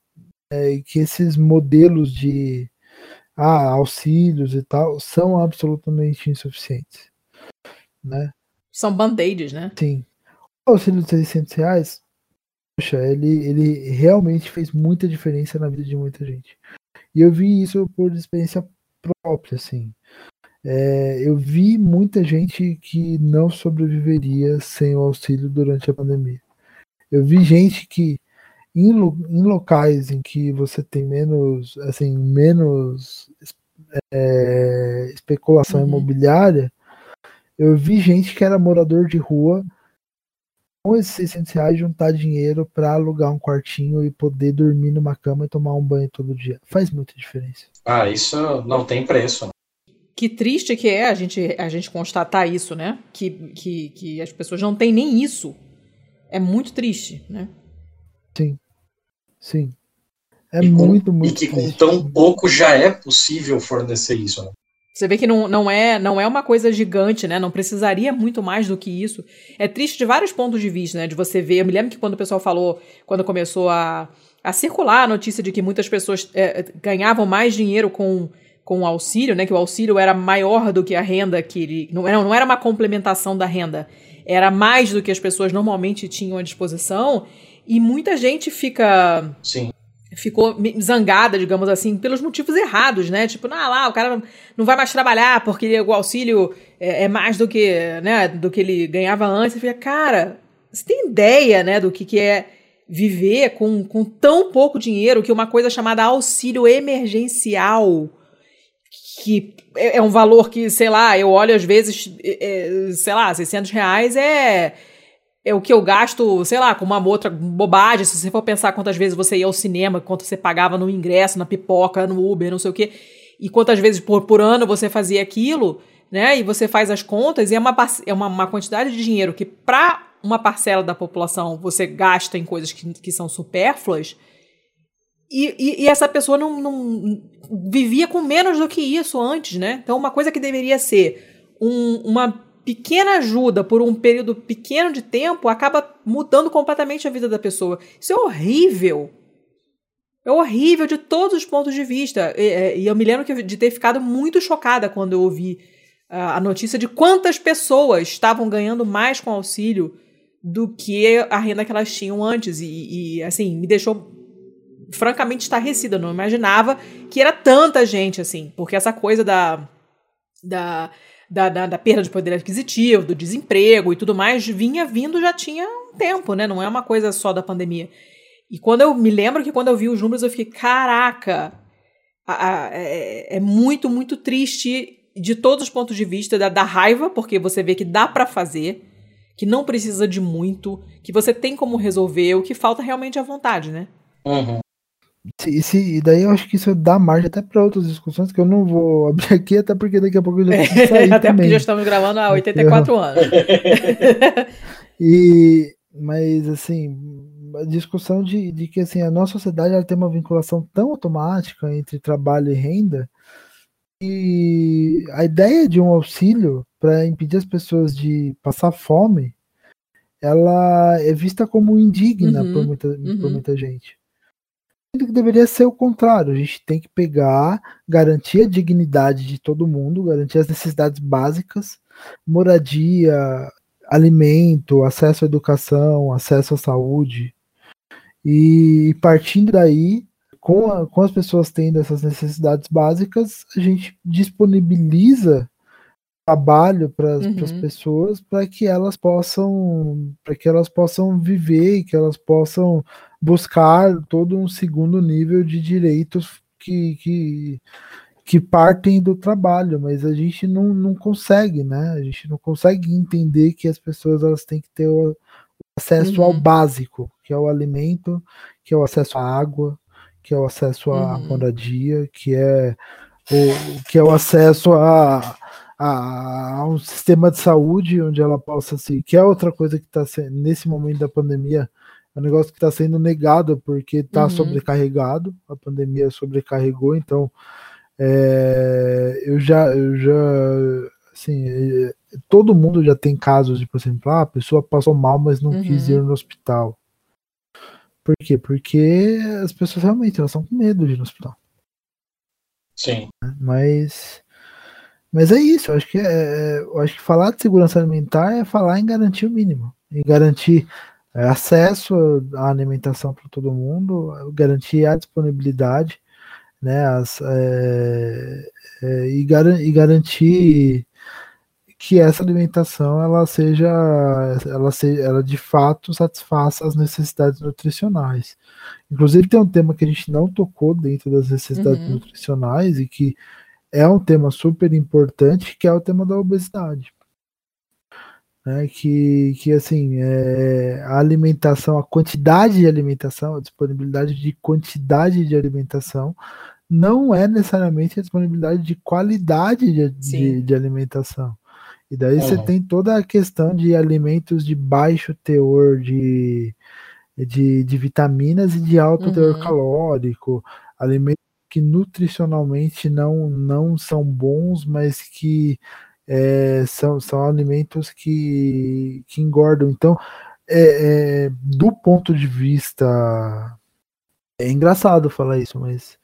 é, que esses modelos de ah, auxílios e tal são absolutamente insuficientes né? São band-aids, né? Sim. O auxílio de 600 reais, poxa, ele, ele realmente fez muita diferença na vida de muita gente. E eu vi isso por experiência própria, assim. É, eu vi muita gente que não sobreviveria sem o auxílio durante a pandemia. Eu vi gente que em, em locais em que você tem menos, assim, menos é, especulação uhum. imobiliária, eu vi gente que era morador de rua com esses 600 reais juntar dinheiro para alugar um quartinho e poder dormir numa cama e tomar um banho todo dia. Faz muita diferença. Ah, isso não tem preço. Que triste que é a gente, a gente constatar isso, né? Que, que, que as pessoas não têm nem isso É muito triste, né? Sim. Sim. É e com, muito, muito E que triste. com tão pouco já é possível fornecer isso, né? Você vê que não, não, é, não é uma coisa gigante, né? Não precisaria muito mais do que isso. É triste de vários pontos de vista, né? De você ver. Eu me lembro que quando o pessoal falou, quando começou a, a circular a notícia de que muitas pessoas é, ganhavam mais dinheiro com, com o auxílio, né? Que o auxílio era maior do que a renda que ele. Não não era uma complementação da renda. Era mais do que as pessoas normalmente tinham à disposição. E muita gente fica. Sim ficou zangada, digamos assim, pelos motivos errados, né? Tipo, não, lá, o cara não vai mais trabalhar porque o auxílio é, é mais do que, né, do que ele ganhava antes. Eu falei, cara, você tem ideia, né, do que, que é viver com, com tão pouco dinheiro que uma coisa chamada auxílio emergencial, que é, é um valor que, sei lá, eu olho às vezes, é, sei lá, 600 reais é é o que eu gasto, sei lá, com uma outra bobagem. Se você for pensar quantas vezes você ia ao cinema, quanto você pagava no ingresso, na pipoca, no Uber, não sei o quê, e quantas vezes por, por ano você fazia aquilo, né? E você faz as contas, e é uma, é uma, uma quantidade de dinheiro que, para uma parcela da população, você gasta em coisas que, que são supérfluas. E, e, e essa pessoa não, não vivia com menos do que isso antes, né? Então, uma coisa que deveria ser um, uma pequena ajuda por um período pequeno de tempo acaba mudando completamente a vida da pessoa. Isso é horrível. É horrível de todos os pontos de vista. E, e eu me lembro de ter ficado muito chocada quando eu ouvi a notícia de quantas pessoas estavam ganhando mais com auxílio do que a renda que elas tinham antes. E, e assim, me deixou francamente estarrecida. Não imaginava que era tanta gente assim. Porque essa coisa da. da da, da, da, perda de poder aquisitivo, do desemprego e tudo mais, vinha vindo já tinha um tempo, né? Não é uma coisa só da pandemia. E quando eu me lembro que quando eu vi os números, eu fiquei, caraca, a, a, é, é, muito, muito triste de todos os pontos de vista, da, da raiva, porque você vê que dá para fazer, que não precisa de muito, que você tem como resolver, o que falta realmente é a vontade, né? Uhum. E, se, e daí eu acho que isso dá margem até para outras discussões que eu não vou [LAUGHS] abrir aqui, até porque daqui a pouco eu já preciso sair [LAUGHS] Até também. porque já estamos gravando há 84 eu... [LAUGHS] anos. e, mas assim, a discussão de, de que assim, a nossa sociedade ela tem uma vinculação tão automática entre trabalho e renda e a ideia de um auxílio para impedir as pessoas de passar fome ela é vista como indigna Uhum, por, muita, uhum. por muita gente que deveria ser o contrário. A gente tem que pegar, garantir a dignidade de todo mundo, garantir as necessidades básicas, moradia, alimento, acesso à educação, acesso à saúde. E partindo daí, com, a, com as pessoas tendo essas necessidades básicas, a gente disponibiliza trabalho para as Uhum. pessoas para que elas possam para que elas possam viver e que elas possam buscar todo um segundo nível de direitos que, que, que partem do trabalho, mas a gente não, não consegue, né? A gente não consegue entender que as pessoas elas têm que ter o acesso ao Uhum. básico, que é o alimento, que é o acesso à água, que é o acesso à Uhum. moradia, que é o que é o acesso a, a, a um sistema de saúde onde ela possa se, que é outra coisa que está nesse momento da pandemia é um negócio que está sendo negado porque está Uhum. sobrecarregado, a pandemia sobrecarregou, então é, eu já, eu já, assim, é, todo mundo já tem casos de, por exemplo, ah, a pessoa passou mal, mas não Uhum. quis ir no hospital. Por quê? Porque as pessoas realmente elas estão com medo de ir no hospital. Sim. Mas, mas é isso. Eu acho que é, eu acho que falar de segurança alimentar é falar em garantir o mínimo, em garantir é, acesso à alimentação para todo mundo, garantir a disponibilidade, né, as, é, é, e, gar e garantir que essa alimentação ela seja, ela seja, ela de fato satisfaça as necessidades nutricionais. Inclusive tem um tema que a gente não tocou dentro das necessidades Uhum. nutricionais e que é um tema super importante, que é o tema da obesidade. Né, que, que assim é, a alimentação, a quantidade de alimentação, a disponibilidade de quantidade de alimentação não é necessariamente a disponibilidade de qualidade de, de, de alimentação. E daí você Uhum. tem toda a questão de alimentos de baixo teor de, de, de vitaminas e de alto Uhum. teor calórico, alimentos que nutricionalmente não, não são bons, mas que é, são, são alimentos que, que engordam. Então, é, é, do ponto de vista. É engraçado falar isso, mas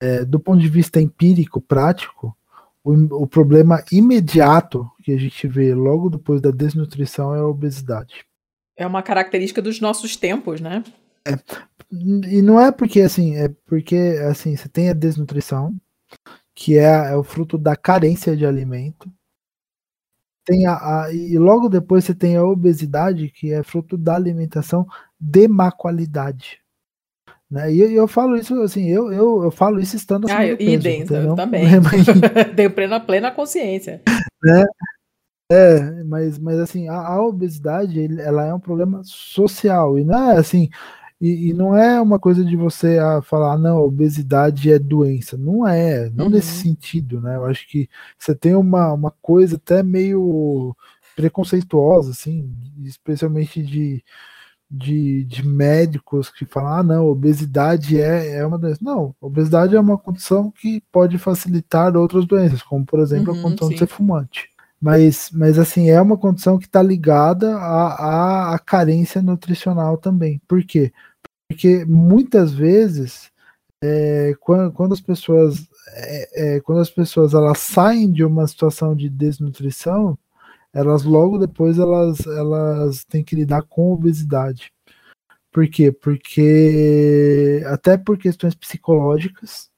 é, do ponto de vista empírico, prático, o, o problema imediato que a gente vê logo depois da desnutrição é a obesidade. É uma característica dos nossos tempos, né? E não é porque assim, é porque assim, você tem a desnutrição, que é, é o fruto da carência de alimento. Tem a, a- e logo depois você tem a obesidade, que é fruto da alimentação de má qualidade. Né? E eu, eu falo isso assim, eu, eu, eu falo isso estando Ah, eu, peso, tem eu também. [LAUGHS] [LAUGHS] Tenho plena, plena consciência. É, mas, mas assim, a, a obesidade, ela é um problema social, e não é assim, e, e não é uma coisa de você ah, falar, não, obesidade é doença, não é, não Uhum. nesse sentido, né, eu acho que você tem uma, uma coisa até meio preconceituosa, assim, especialmente de, de, de médicos que falam, ah, não, obesidade é, é uma doença, não, obesidade é uma condição que pode facilitar outras doenças, como, por exemplo, Uhum, a condição de sim. ser fumante. Mas, mas assim, é uma condição que está ligada à, à, carência nutricional também. Por quê? Porque muitas vezes, é, quando, quando as pessoas, é, é, quando as pessoas elas saem de uma situação de desnutrição, elas logo depois elas, elas têm que lidar com obesidade. Por quê? Porque até por questões psicológicas,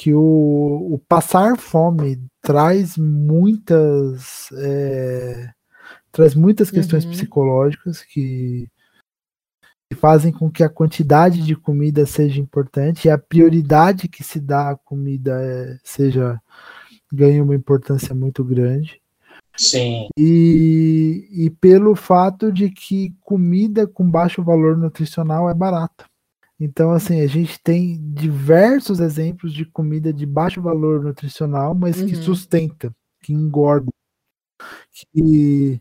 que o, o passar fome traz muitas é, traz muitas questões Uhum. psicológicas que, que fazem com que a quantidade de comida seja importante e a prioridade que se dá à comida é, seja ganhe uma importância muito grande Sim. e, e pelo fato de que comida com baixo valor nutricional é barata. Então, assim, a gente tem diversos exemplos de comida de baixo valor nutricional, mas que Uhum. sustenta, que engorda, que,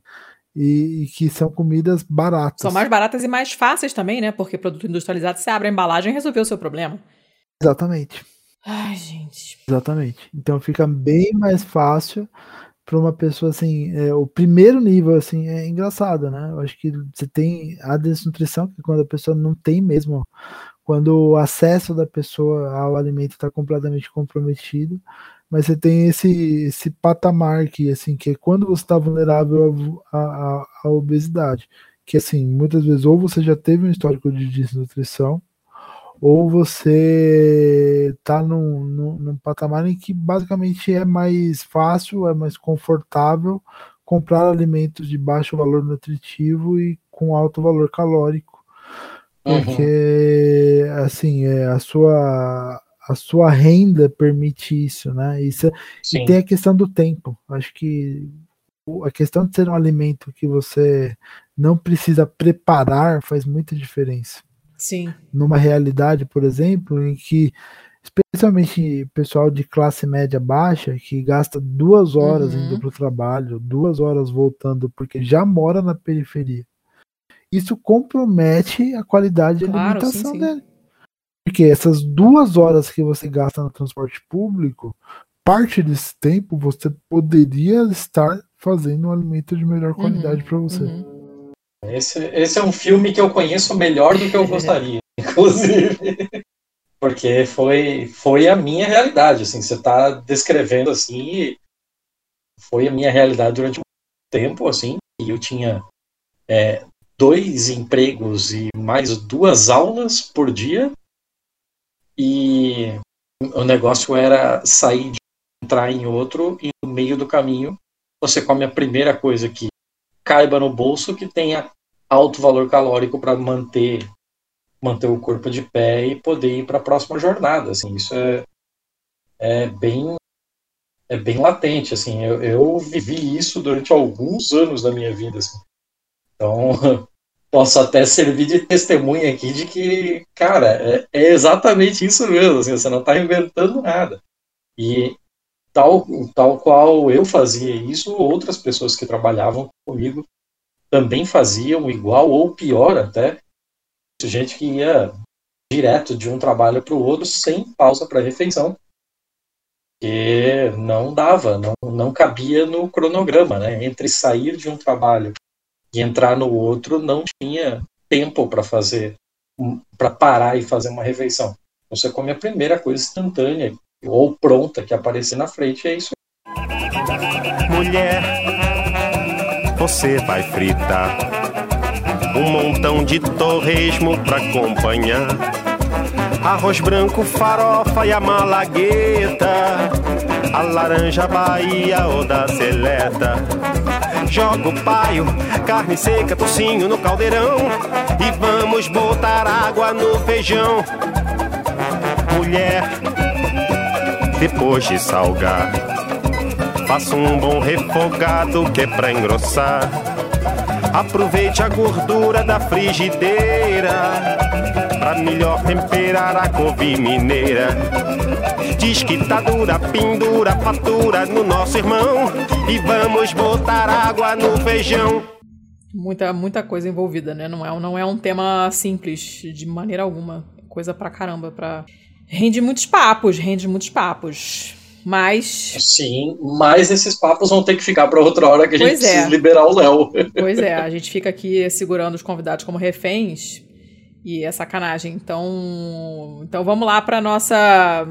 e, e que são comidas baratas. São mais baratas e mais fáceis também, né? Porque produto industrializado, você abre a embalagem e resolveu o seu problema. Exatamente, Ai, gente. exatamente. Então fica bem mais fácil para uma pessoa assim. é, o primeiro nível assim é engraçado, né? Eu acho que você tem a desnutrição que quando a pessoa não tem mesmo, quando o acesso da pessoa ao alimento está completamente comprometido, mas você tem esse esse patamar que assim que é quando você está vulnerável à obesidade, que assim muitas vezes ou você já teve um histórico de desnutrição ou você tá num, num, num patamar em que basicamente é mais fácil, é mais confortável comprar alimentos de baixo valor nutritivo e com alto valor calórico, Uhum. porque assim é, a sua a sua renda permite isso, né? Isso é- Sim. e tem a questão do tempo. Acho que a questão de ser um alimento que você não precisa preparar faz muita diferença Sim. numa realidade, por exemplo, em que especialmente pessoal de classe média baixa que gasta duas horas Uhum. indo para o trabalho, duas horas voltando porque já mora na periferia. Isso compromete a qualidade de Claro, alimentação sim, sim. dele. Porque essas duas horas que você gasta no transporte público, parte desse tempo você poderia estar fazendo um alimento de melhor qualidade Uhum, para você. uhum. Esse, esse é um filme que eu conheço melhor do que eu gostaria, [LAUGHS] [LAUGHS] inclusive. Porque foi, foi a minha realidade, assim, você está descrevendo assim, foi a minha realidade durante um tempo, assim, e eu tinha é, dois empregos e mais duas aulas por dia, e o negócio era sair de um, entrar em outro, e no meio do caminho você come a primeira coisa que caiba no bolso que tenha alto valor calórico para manter manter o corpo de pé e poder ir para a próxima jornada assim. Isso é, é bem é bem latente assim. Eu, eu vivi isso durante alguns anos da minha vida assim. então [LAUGHS] posso até servir de testemunha aqui de que cara é, é exatamente isso mesmo assim, você não está inventando nada. E tal, tal qual eu fazia isso, outras pessoas que trabalhavam comigo também faziam igual ou pior até. Gente que ia direto de um trabalho para o outro sem pausa para refeição, que não dava, não, não cabia no cronograma, né? Entre sair de um trabalho e entrar no outro não tinha tempo para fazer, para parar e fazer uma refeição. Você come a primeira coisa instantânea ou pronta que aparecer na frente, é isso. Mulher, você vai fritar um montão de torresmo pra acompanhar. Arroz branco, farofa e a malagueta, a laranja Bahia ou da seleta. Joga o paio, carne seca, tocinho no caldeirão e vamos botar água no feijão. Mulher, depois de salgar. Faça um bom refogado que é pra engrossar. Aproveite a gordura da frigideira pra melhor temperar a couve mineira. Que tá dura, pendura, fatura no nosso irmão e vamos botar água no feijão. Muita, muita coisa envolvida, né? Não é, não é um tema simples de maneira alguma. Coisa pra caramba, pra Rende muitos papos, rende muitos papos. Mas. Sim, mas esses papos vão ter que ficar para outra hora que a gente Pois é. precisa liberar o Léo. Pois é, [LAUGHS] a gente fica aqui segurando os convidados como reféns e é sacanagem. Então, então vamos lá para nossa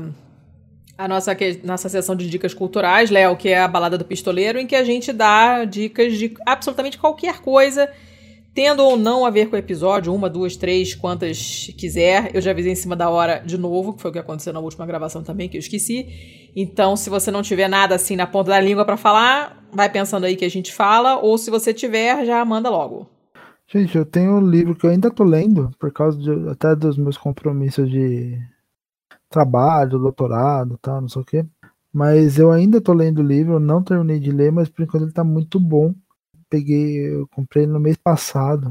a nossa nossa sessão de dicas culturais, Léo, que é a balada do pistoleiro, em que a gente dá dicas de absolutamente qualquer coisa, tendo ou não a ver com o episódio, uma, duas, três, quantas quiser. Eu já avisei em cima da hora de novo, que foi o que aconteceu na última gravação também, que eu esqueci. Então, se você não tiver nada assim na ponta da língua para falar, vai pensando aí que a gente fala, ou se você tiver, já manda logo. Gente, eu tenho um livro que eu ainda tô lendo, por causa de- até dos meus compromissos de trabalho, doutorado tal, não sei o quê. Mas eu ainda tô lendo o livro, não terminei de ler, mas por enquanto ele tá muito bom. Peguei, eu comprei no mês passado.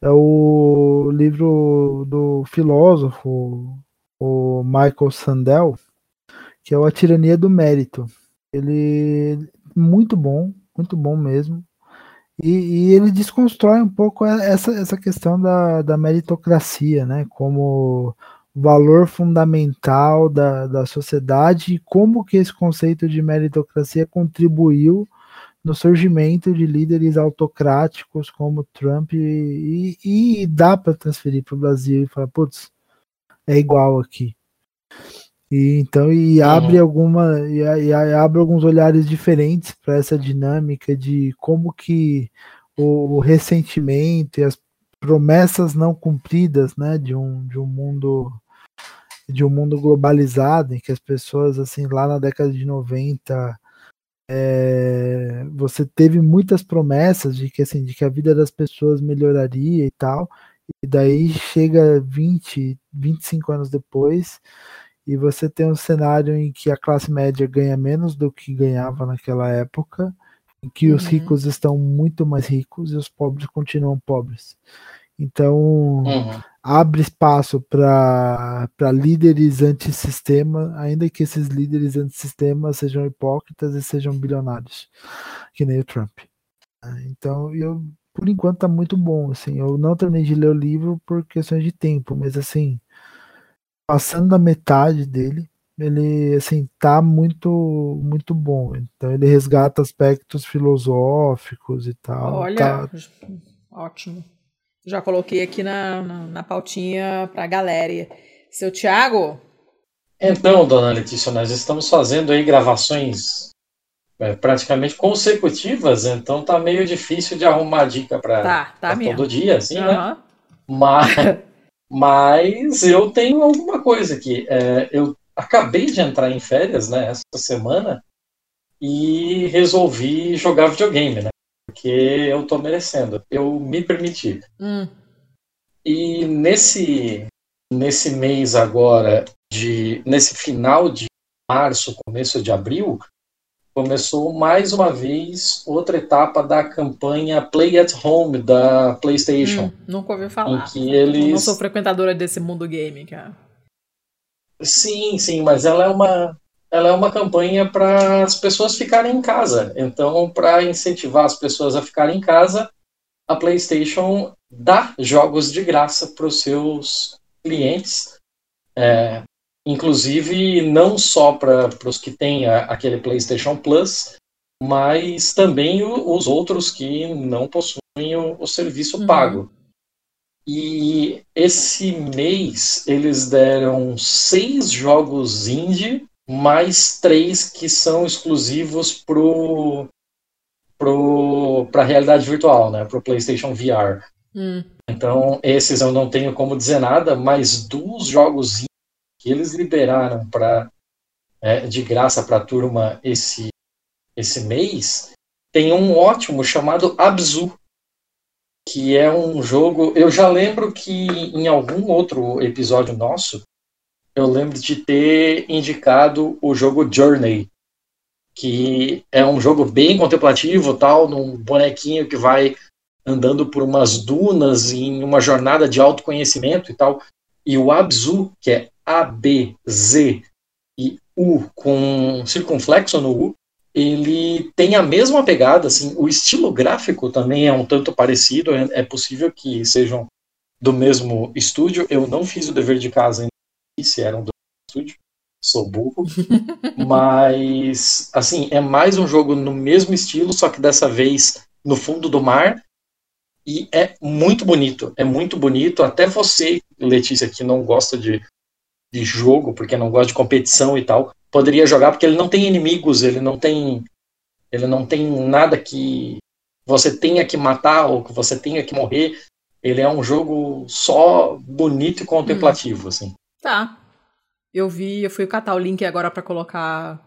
É o livro do filósofo, o Michael Sandel, que é o A Tirania do Mérito. Ele muito bom, muito bom mesmo. E, e ele desconstrói um pouco essa, essa questão da, da meritocracia, né? Como valor fundamental da, da sociedade e como que esse conceito de meritocracia contribuiu no surgimento de líderes autocráticos como Trump e, e, e dá para transferir para o Brasil e falar, putz, é igual aqui. E então e abre alguma e, e abre alguns olhares diferentes para essa dinâmica de como que o, o ressentimento e as promessas não cumpridas, né, de um de um mundo de um mundo globalizado em que as pessoas assim lá na década de 90 é, você teve muitas promessas de que assim de que a vida das pessoas melhoraria e tal e daí chega 20 25 anos depois e você tem um cenário em que a classe média ganha menos do que ganhava naquela época, em que uhum. os ricos estão muito mais ricos e os pobres continuam pobres. Então, uhum. Abre espaço para líderes antissistema, ainda que esses líderes antissistema sejam hipócritas e sejam bilionários, que nem o Trump. Então, eu, por enquanto, tá muito bom. Assim, eu não terminei de ler o livro por questões de tempo, mas assim passando da metade dele, ele assim tá muito muito bom. Então ele resgata aspectos filosóficos e tal. Olha, tá... ótimo. Já coloquei aqui na, na, na pautinha para a galera. Seu Tiago? Então, dona Letícia, nós estamos fazendo aí gravações é, praticamente consecutivas, então tá meio difícil de arrumar dica para tá, tá todo dia, assim, uhum. né? Mas mas eu tenho alguma coisa aqui. É, eu acabei de entrar em férias, né, essa semana, e resolvi jogar videogame, né? Porque eu tô merecendo. Eu me permiti. Hum. E nesse, nesse mês agora, de, nesse final de março, começo de abril, começou mais uma vez outra etapa da campanha Play at Home da PlayStation. Hum, nunca ouvi falar. Eles... Não sou frequentadora desse mundo game, cara. Sim, sim, mas ela é uma ela é uma campanha para as pessoas ficarem em casa. Então, para incentivar as pessoas a ficarem em casa, a PlayStation dá jogos de graça para os seus clientes. É, inclusive, não só para os que têm a, aquele PlayStation Plus, mas também o, os outros que não possuem o, o serviço uhum. pago. E esse mês eles deram seis jogos indie mais três que são exclusivos pro para a realidade virtual, né, para o PlayStation VR. Hum. Então esses eu não tenho como dizer nada, mas dos jogos que eles liberaram para é, de graça para a turma esse esse mês tem um ótimo chamado Abzu, que é um jogo. Eu já lembro que em algum outro episódio nosso eu lembro de ter indicado o jogo Journey, que é um jogo bem contemplativo, tal, num bonequinho que vai andando por umas dunas em uma jornada de autoconhecimento e tal. E o Abzu, que é A B Z e U com circunflexo no U, ele tem a mesma pegada, assim, o estilo gráfico também é um tanto parecido, é, é possível que sejam do mesmo estúdio. Eu não fiz o dever de casa se eram do estúdio, sou burro. Mas, assim, é mais um jogo no mesmo estilo, só que dessa vez no fundo do mar. E é muito bonito, é muito bonito. Até você, Letícia, que não gosta de, de jogo, porque não gosta de competição e tal, poderia jogar, porque ele não tem inimigos, ele não tem. Ele não tem nada que você tenha que matar ou que você tenha que morrer. Ele é um jogo só bonito e contemplativo, hum. assim. Tá. Eu vi, eu fui catar o link agora para colocar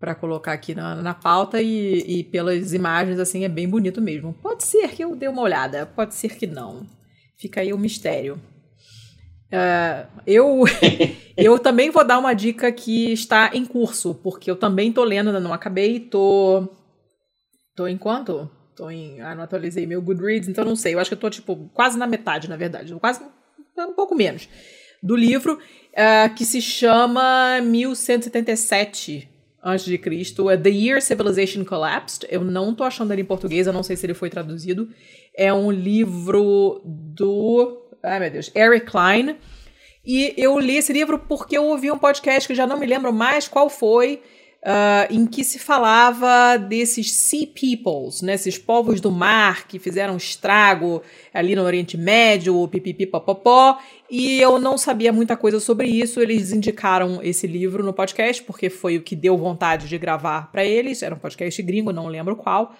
para colocar aqui na, na pauta e, e pelas imagens assim é bem bonito mesmo. Pode ser que eu dê uma olhada, pode ser que não. Fica aí o mistério. Uh, eu, [LAUGHS] eu também vou dar uma dica que está em curso, porque eu também tô lendo, ainda não acabei, tô. Tô em quanto? Tô em. Ah, não atualizei meu Goodreads, então não sei. Eu acho que eu tô, tipo, quase na metade, na verdade. Quase um pouco menos do livro, uh, que se chama 1177 a.C., é The Year Civilization Collapsed. Eu não tô achando ele em português, eu não sei se ele foi traduzido. É um livro do. Ai, meu Deus. Eric Klein. E eu li esse livro porque eu ouvi um podcast que eu já não me lembro mais qual foi, uh, em que se falava desses sea peoples, né, esses povos do mar que fizeram estrago ali no Oriente Médio, pipipi popopó, e eu não sabia muita coisa sobre isso. Eles indicaram esse livro no podcast porque foi o que deu vontade de gravar para eles. Era um podcast gringo, não lembro qual.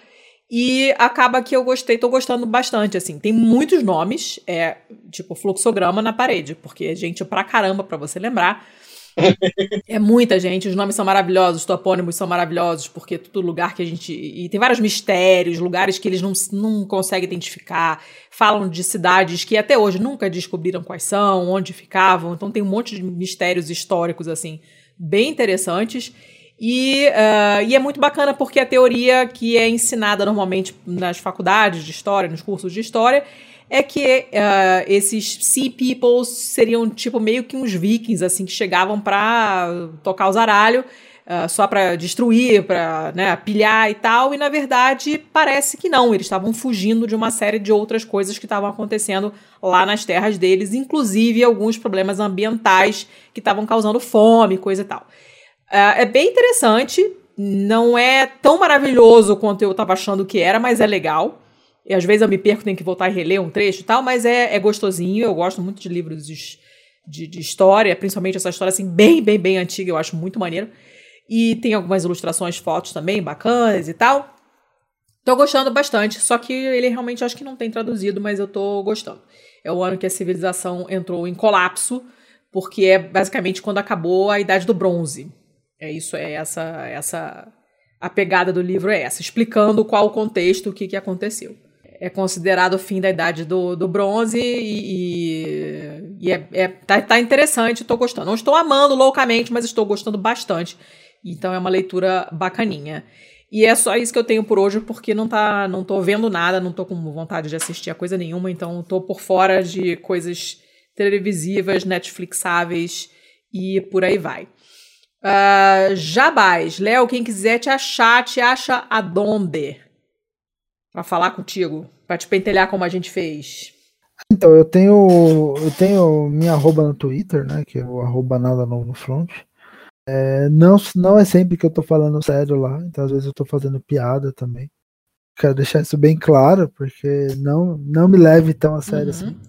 E acaba que eu gostei, tô gostando bastante, assim. Tem muitos nomes, é tipo fluxograma na parede, porque é gente pra caramba pra você lembrar é muita gente, os nomes são maravilhosos, os topônimos são maravilhosos, porque é todo lugar que a gente. E tem vários mistérios, lugares que eles não, não conseguem identificar. Falam de cidades que até hoje nunca descobriram quais são, onde ficavam. Então tem um monte de mistérios históricos, assim, bem interessantes. E, uh, e é muito bacana porque a teoria que é ensinada normalmente nas faculdades de história, nos cursos de história, é que uh, esses Sea Peoples seriam tipo meio que uns vikings, assim, que chegavam para tocar os aralhos, uh, só para destruir, para né, pilhar e tal, e na verdade parece que não, eles estavam fugindo de uma série de outras coisas que estavam acontecendo lá nas terras deles, inclusive alguns problemas ambientais que estavam causando fome, coisa e tal. Uh, é bem interessante, não é tão maravilhoso quanto eu estava achando que era, mas é legal. E às vezes eu me perco, tenho que voltar e reler um trecho e tal, mas é, é gostosinho. Eu gosto muito de livros de, de, de, história, principalmente essa história assim, bem, bem, bem antiga, eu acho muito maneiro. E tem algumas ilustrações, fotos também bacanas e tal. Tô gostando bastante, só que ele realmente acho que não tem traduzido, mas eu tô gostando. É o ano que a civilização entrou em colapso, porque é basicamente quando acabou a idade do bronze. É isso, é essa essa a pegada do livro é essa, explicando qual o contexto, o que, que aconteceu é considerado o fim da idade do, do bronze e, e, é, é, tá, tá interessante, estou gostando. Não estou amando loucamente, mas estou gostando bastante. Então é uma leitura bacaninha. E é só isso que eu tenho por hoje, porque não tá, não tô vendo nada, não tô com vontade de assistir a coisa nenhuma, então tô por fora de coisas televisivas, Netflixáveis e por aí vai. Uh, Jabás, Léo, quem quiser te achar, te acha aonde? Pra falar contigo, pra te pentelhar como a gente fez. Então, eu tenho eu tenho minha arroba no Twitter, né? Que é o arroba nada novo no front. É, não, não é sempre que eu tô falando sério lá, então às vezes eu tô fazendo piada também. Quero deixar isso bem claro, porque não, não me leve tão a sério uhum. assim.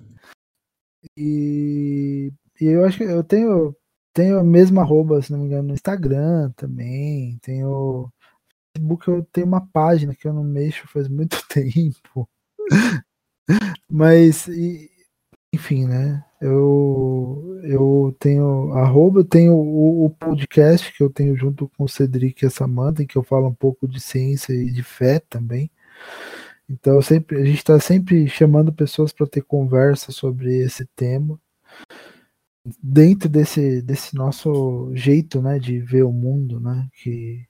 E, e eu acho que eu tenho, tenho a mesma arroba, se não me engano, no Instagram também. Tenho. Facebook eu tenho uma página que eu não mexo faz muito [LAUGHS] tempo. Mas, enfim, né? Eu, eu tenho arroba, eu tenho o, o, podcast que eu tenho junto com o Cedric e a Samantha, em que eu falo um pouco de ciência e de fé também. Então sempre, a gente está sempre chamando pessoas para ter conversa sobre esse tema dentro desse, desse nosso jeito né, de ver o mundo, né, que,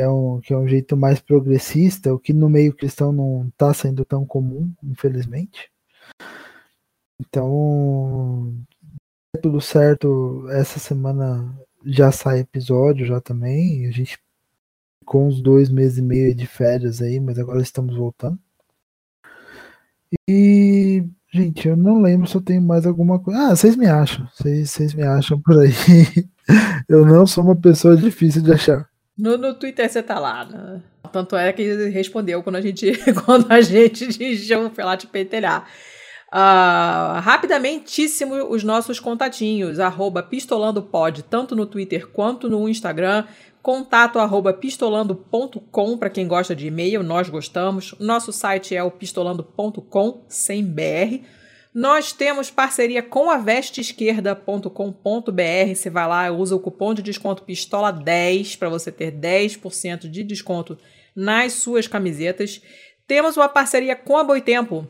é um, que é um jeito mais progressista, o que no meio cristão não está sendo tão comum, infelizmente. Então, tudo certo, essa semana já sai episódio já também, a gente com uns dois meses e meio de férias aí, mas agora estamos voltando. E, gente, eu não lembro se eu tenho mais alguma coisa. Ah, vocês me acham. Vocês, vocês me acham por aí. [LAUGHS] eu não sou uma pessoa difícil de achar. No, no Twitter você tá lá, né? Tanto é que ele respondeu quando a gente, [LAUGHS] quando a gente deixou foi lá te pentelhar. Uh, rapidamentíssimo os nossos contatinhos, arroba pistolandopod, tanto no Twitter quanto no Instagram contato arroba pistolando.com para quem gosta de e-mail, nós gostamos. Nosso site é o pistolando.com, sem BR. Nós temos parceria com a vesteesquerda.com.br. Você vai lá, usa o cupom de desconto PISTOLA10 para você ter 10% de desconto nas suas camisetas. Temos uma parceria com a Boitempo,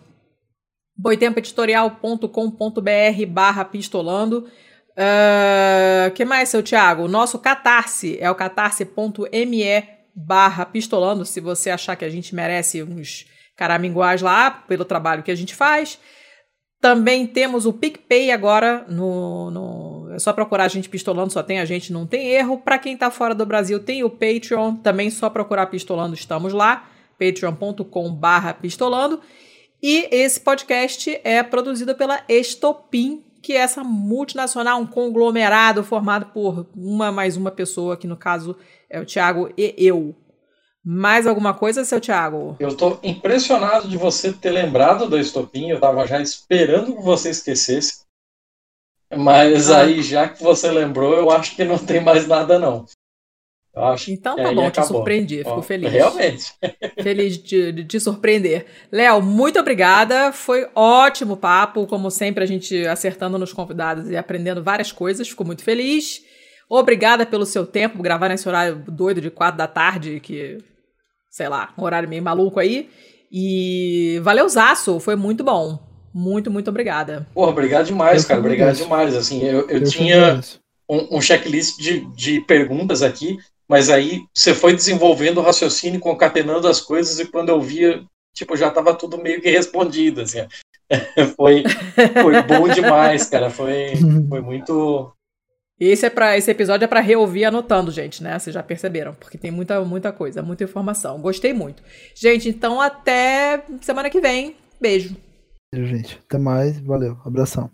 boitempoeditorial.com.br barra pistolando. Uh, que mais, seu Thiago? O nosso Catarse é o catarse.me barra pistolando, se você achar que a gente merece uns caraminguais lá, pelo trabalho que a gente faz. Também temos o PicPay agora, no, no, é só procurar a gente pistolando, só tem a gente, não tem erro. Para quem está fora do Brasil, tem o Patreon, também só procurar pistolando, estamos lá, patreon.com barra pistolando. E esse podcast é produzido pela Estopim, que é essa multinacional, um conglomerado formado por uma mais uma pessoa, que no caso é o Thiago e eu. Mais alguma coisa, seu Thiago? Eu estou impressionado de você ter lembrado da Estopim, eu estava já esperando que você esquecesse. Mas ah. aí, já que você lembrou, eu acho que não tem mais nada, não. então tá bom, te surpreendi, fico feliz. Realmente. [LAUGHS] feliz de, de te surpreender. Léo, muito obrigada. Foi ótimo papo, como sempre, a gente acertando nos convidados e aprendendo várias coisas. Fico muito feliz. Obrigada pelo seu tempo, gravar nesse horário doido de quatro da tarde, que, sei lá, um horário meio maluco aí. E valeu, Zaço, foi muito bom. Muito, muito obrigada. Porra, obrigado demais, eu cara. Obrigado demais. Assim, eu, eu, eu tinha um, um, checklist de, de perguntas aqui mas aí você foi desenvolvendo o raciocínio, concatenando as coisas, e quando eu via, tipo, já estava tudo meio que respondido, assim. [LAUGHS] foi, foi bom demais, cara. Foi, [LAUGHS] foi muito. Esse, é pra, esse episódio é para reouvir anotando, gente, né? Vocês já perceberam, porque tem muita, muita coisa, muita informação. Gostei muito. Gente, então até semana que vem. Beijo. Beijo, gente. Até mais. Valeu. Abração.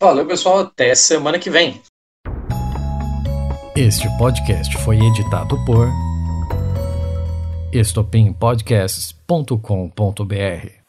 Valeu, pessoal. Até semana que vem. Este podcast foi editado por estopimpodcasts.com.br.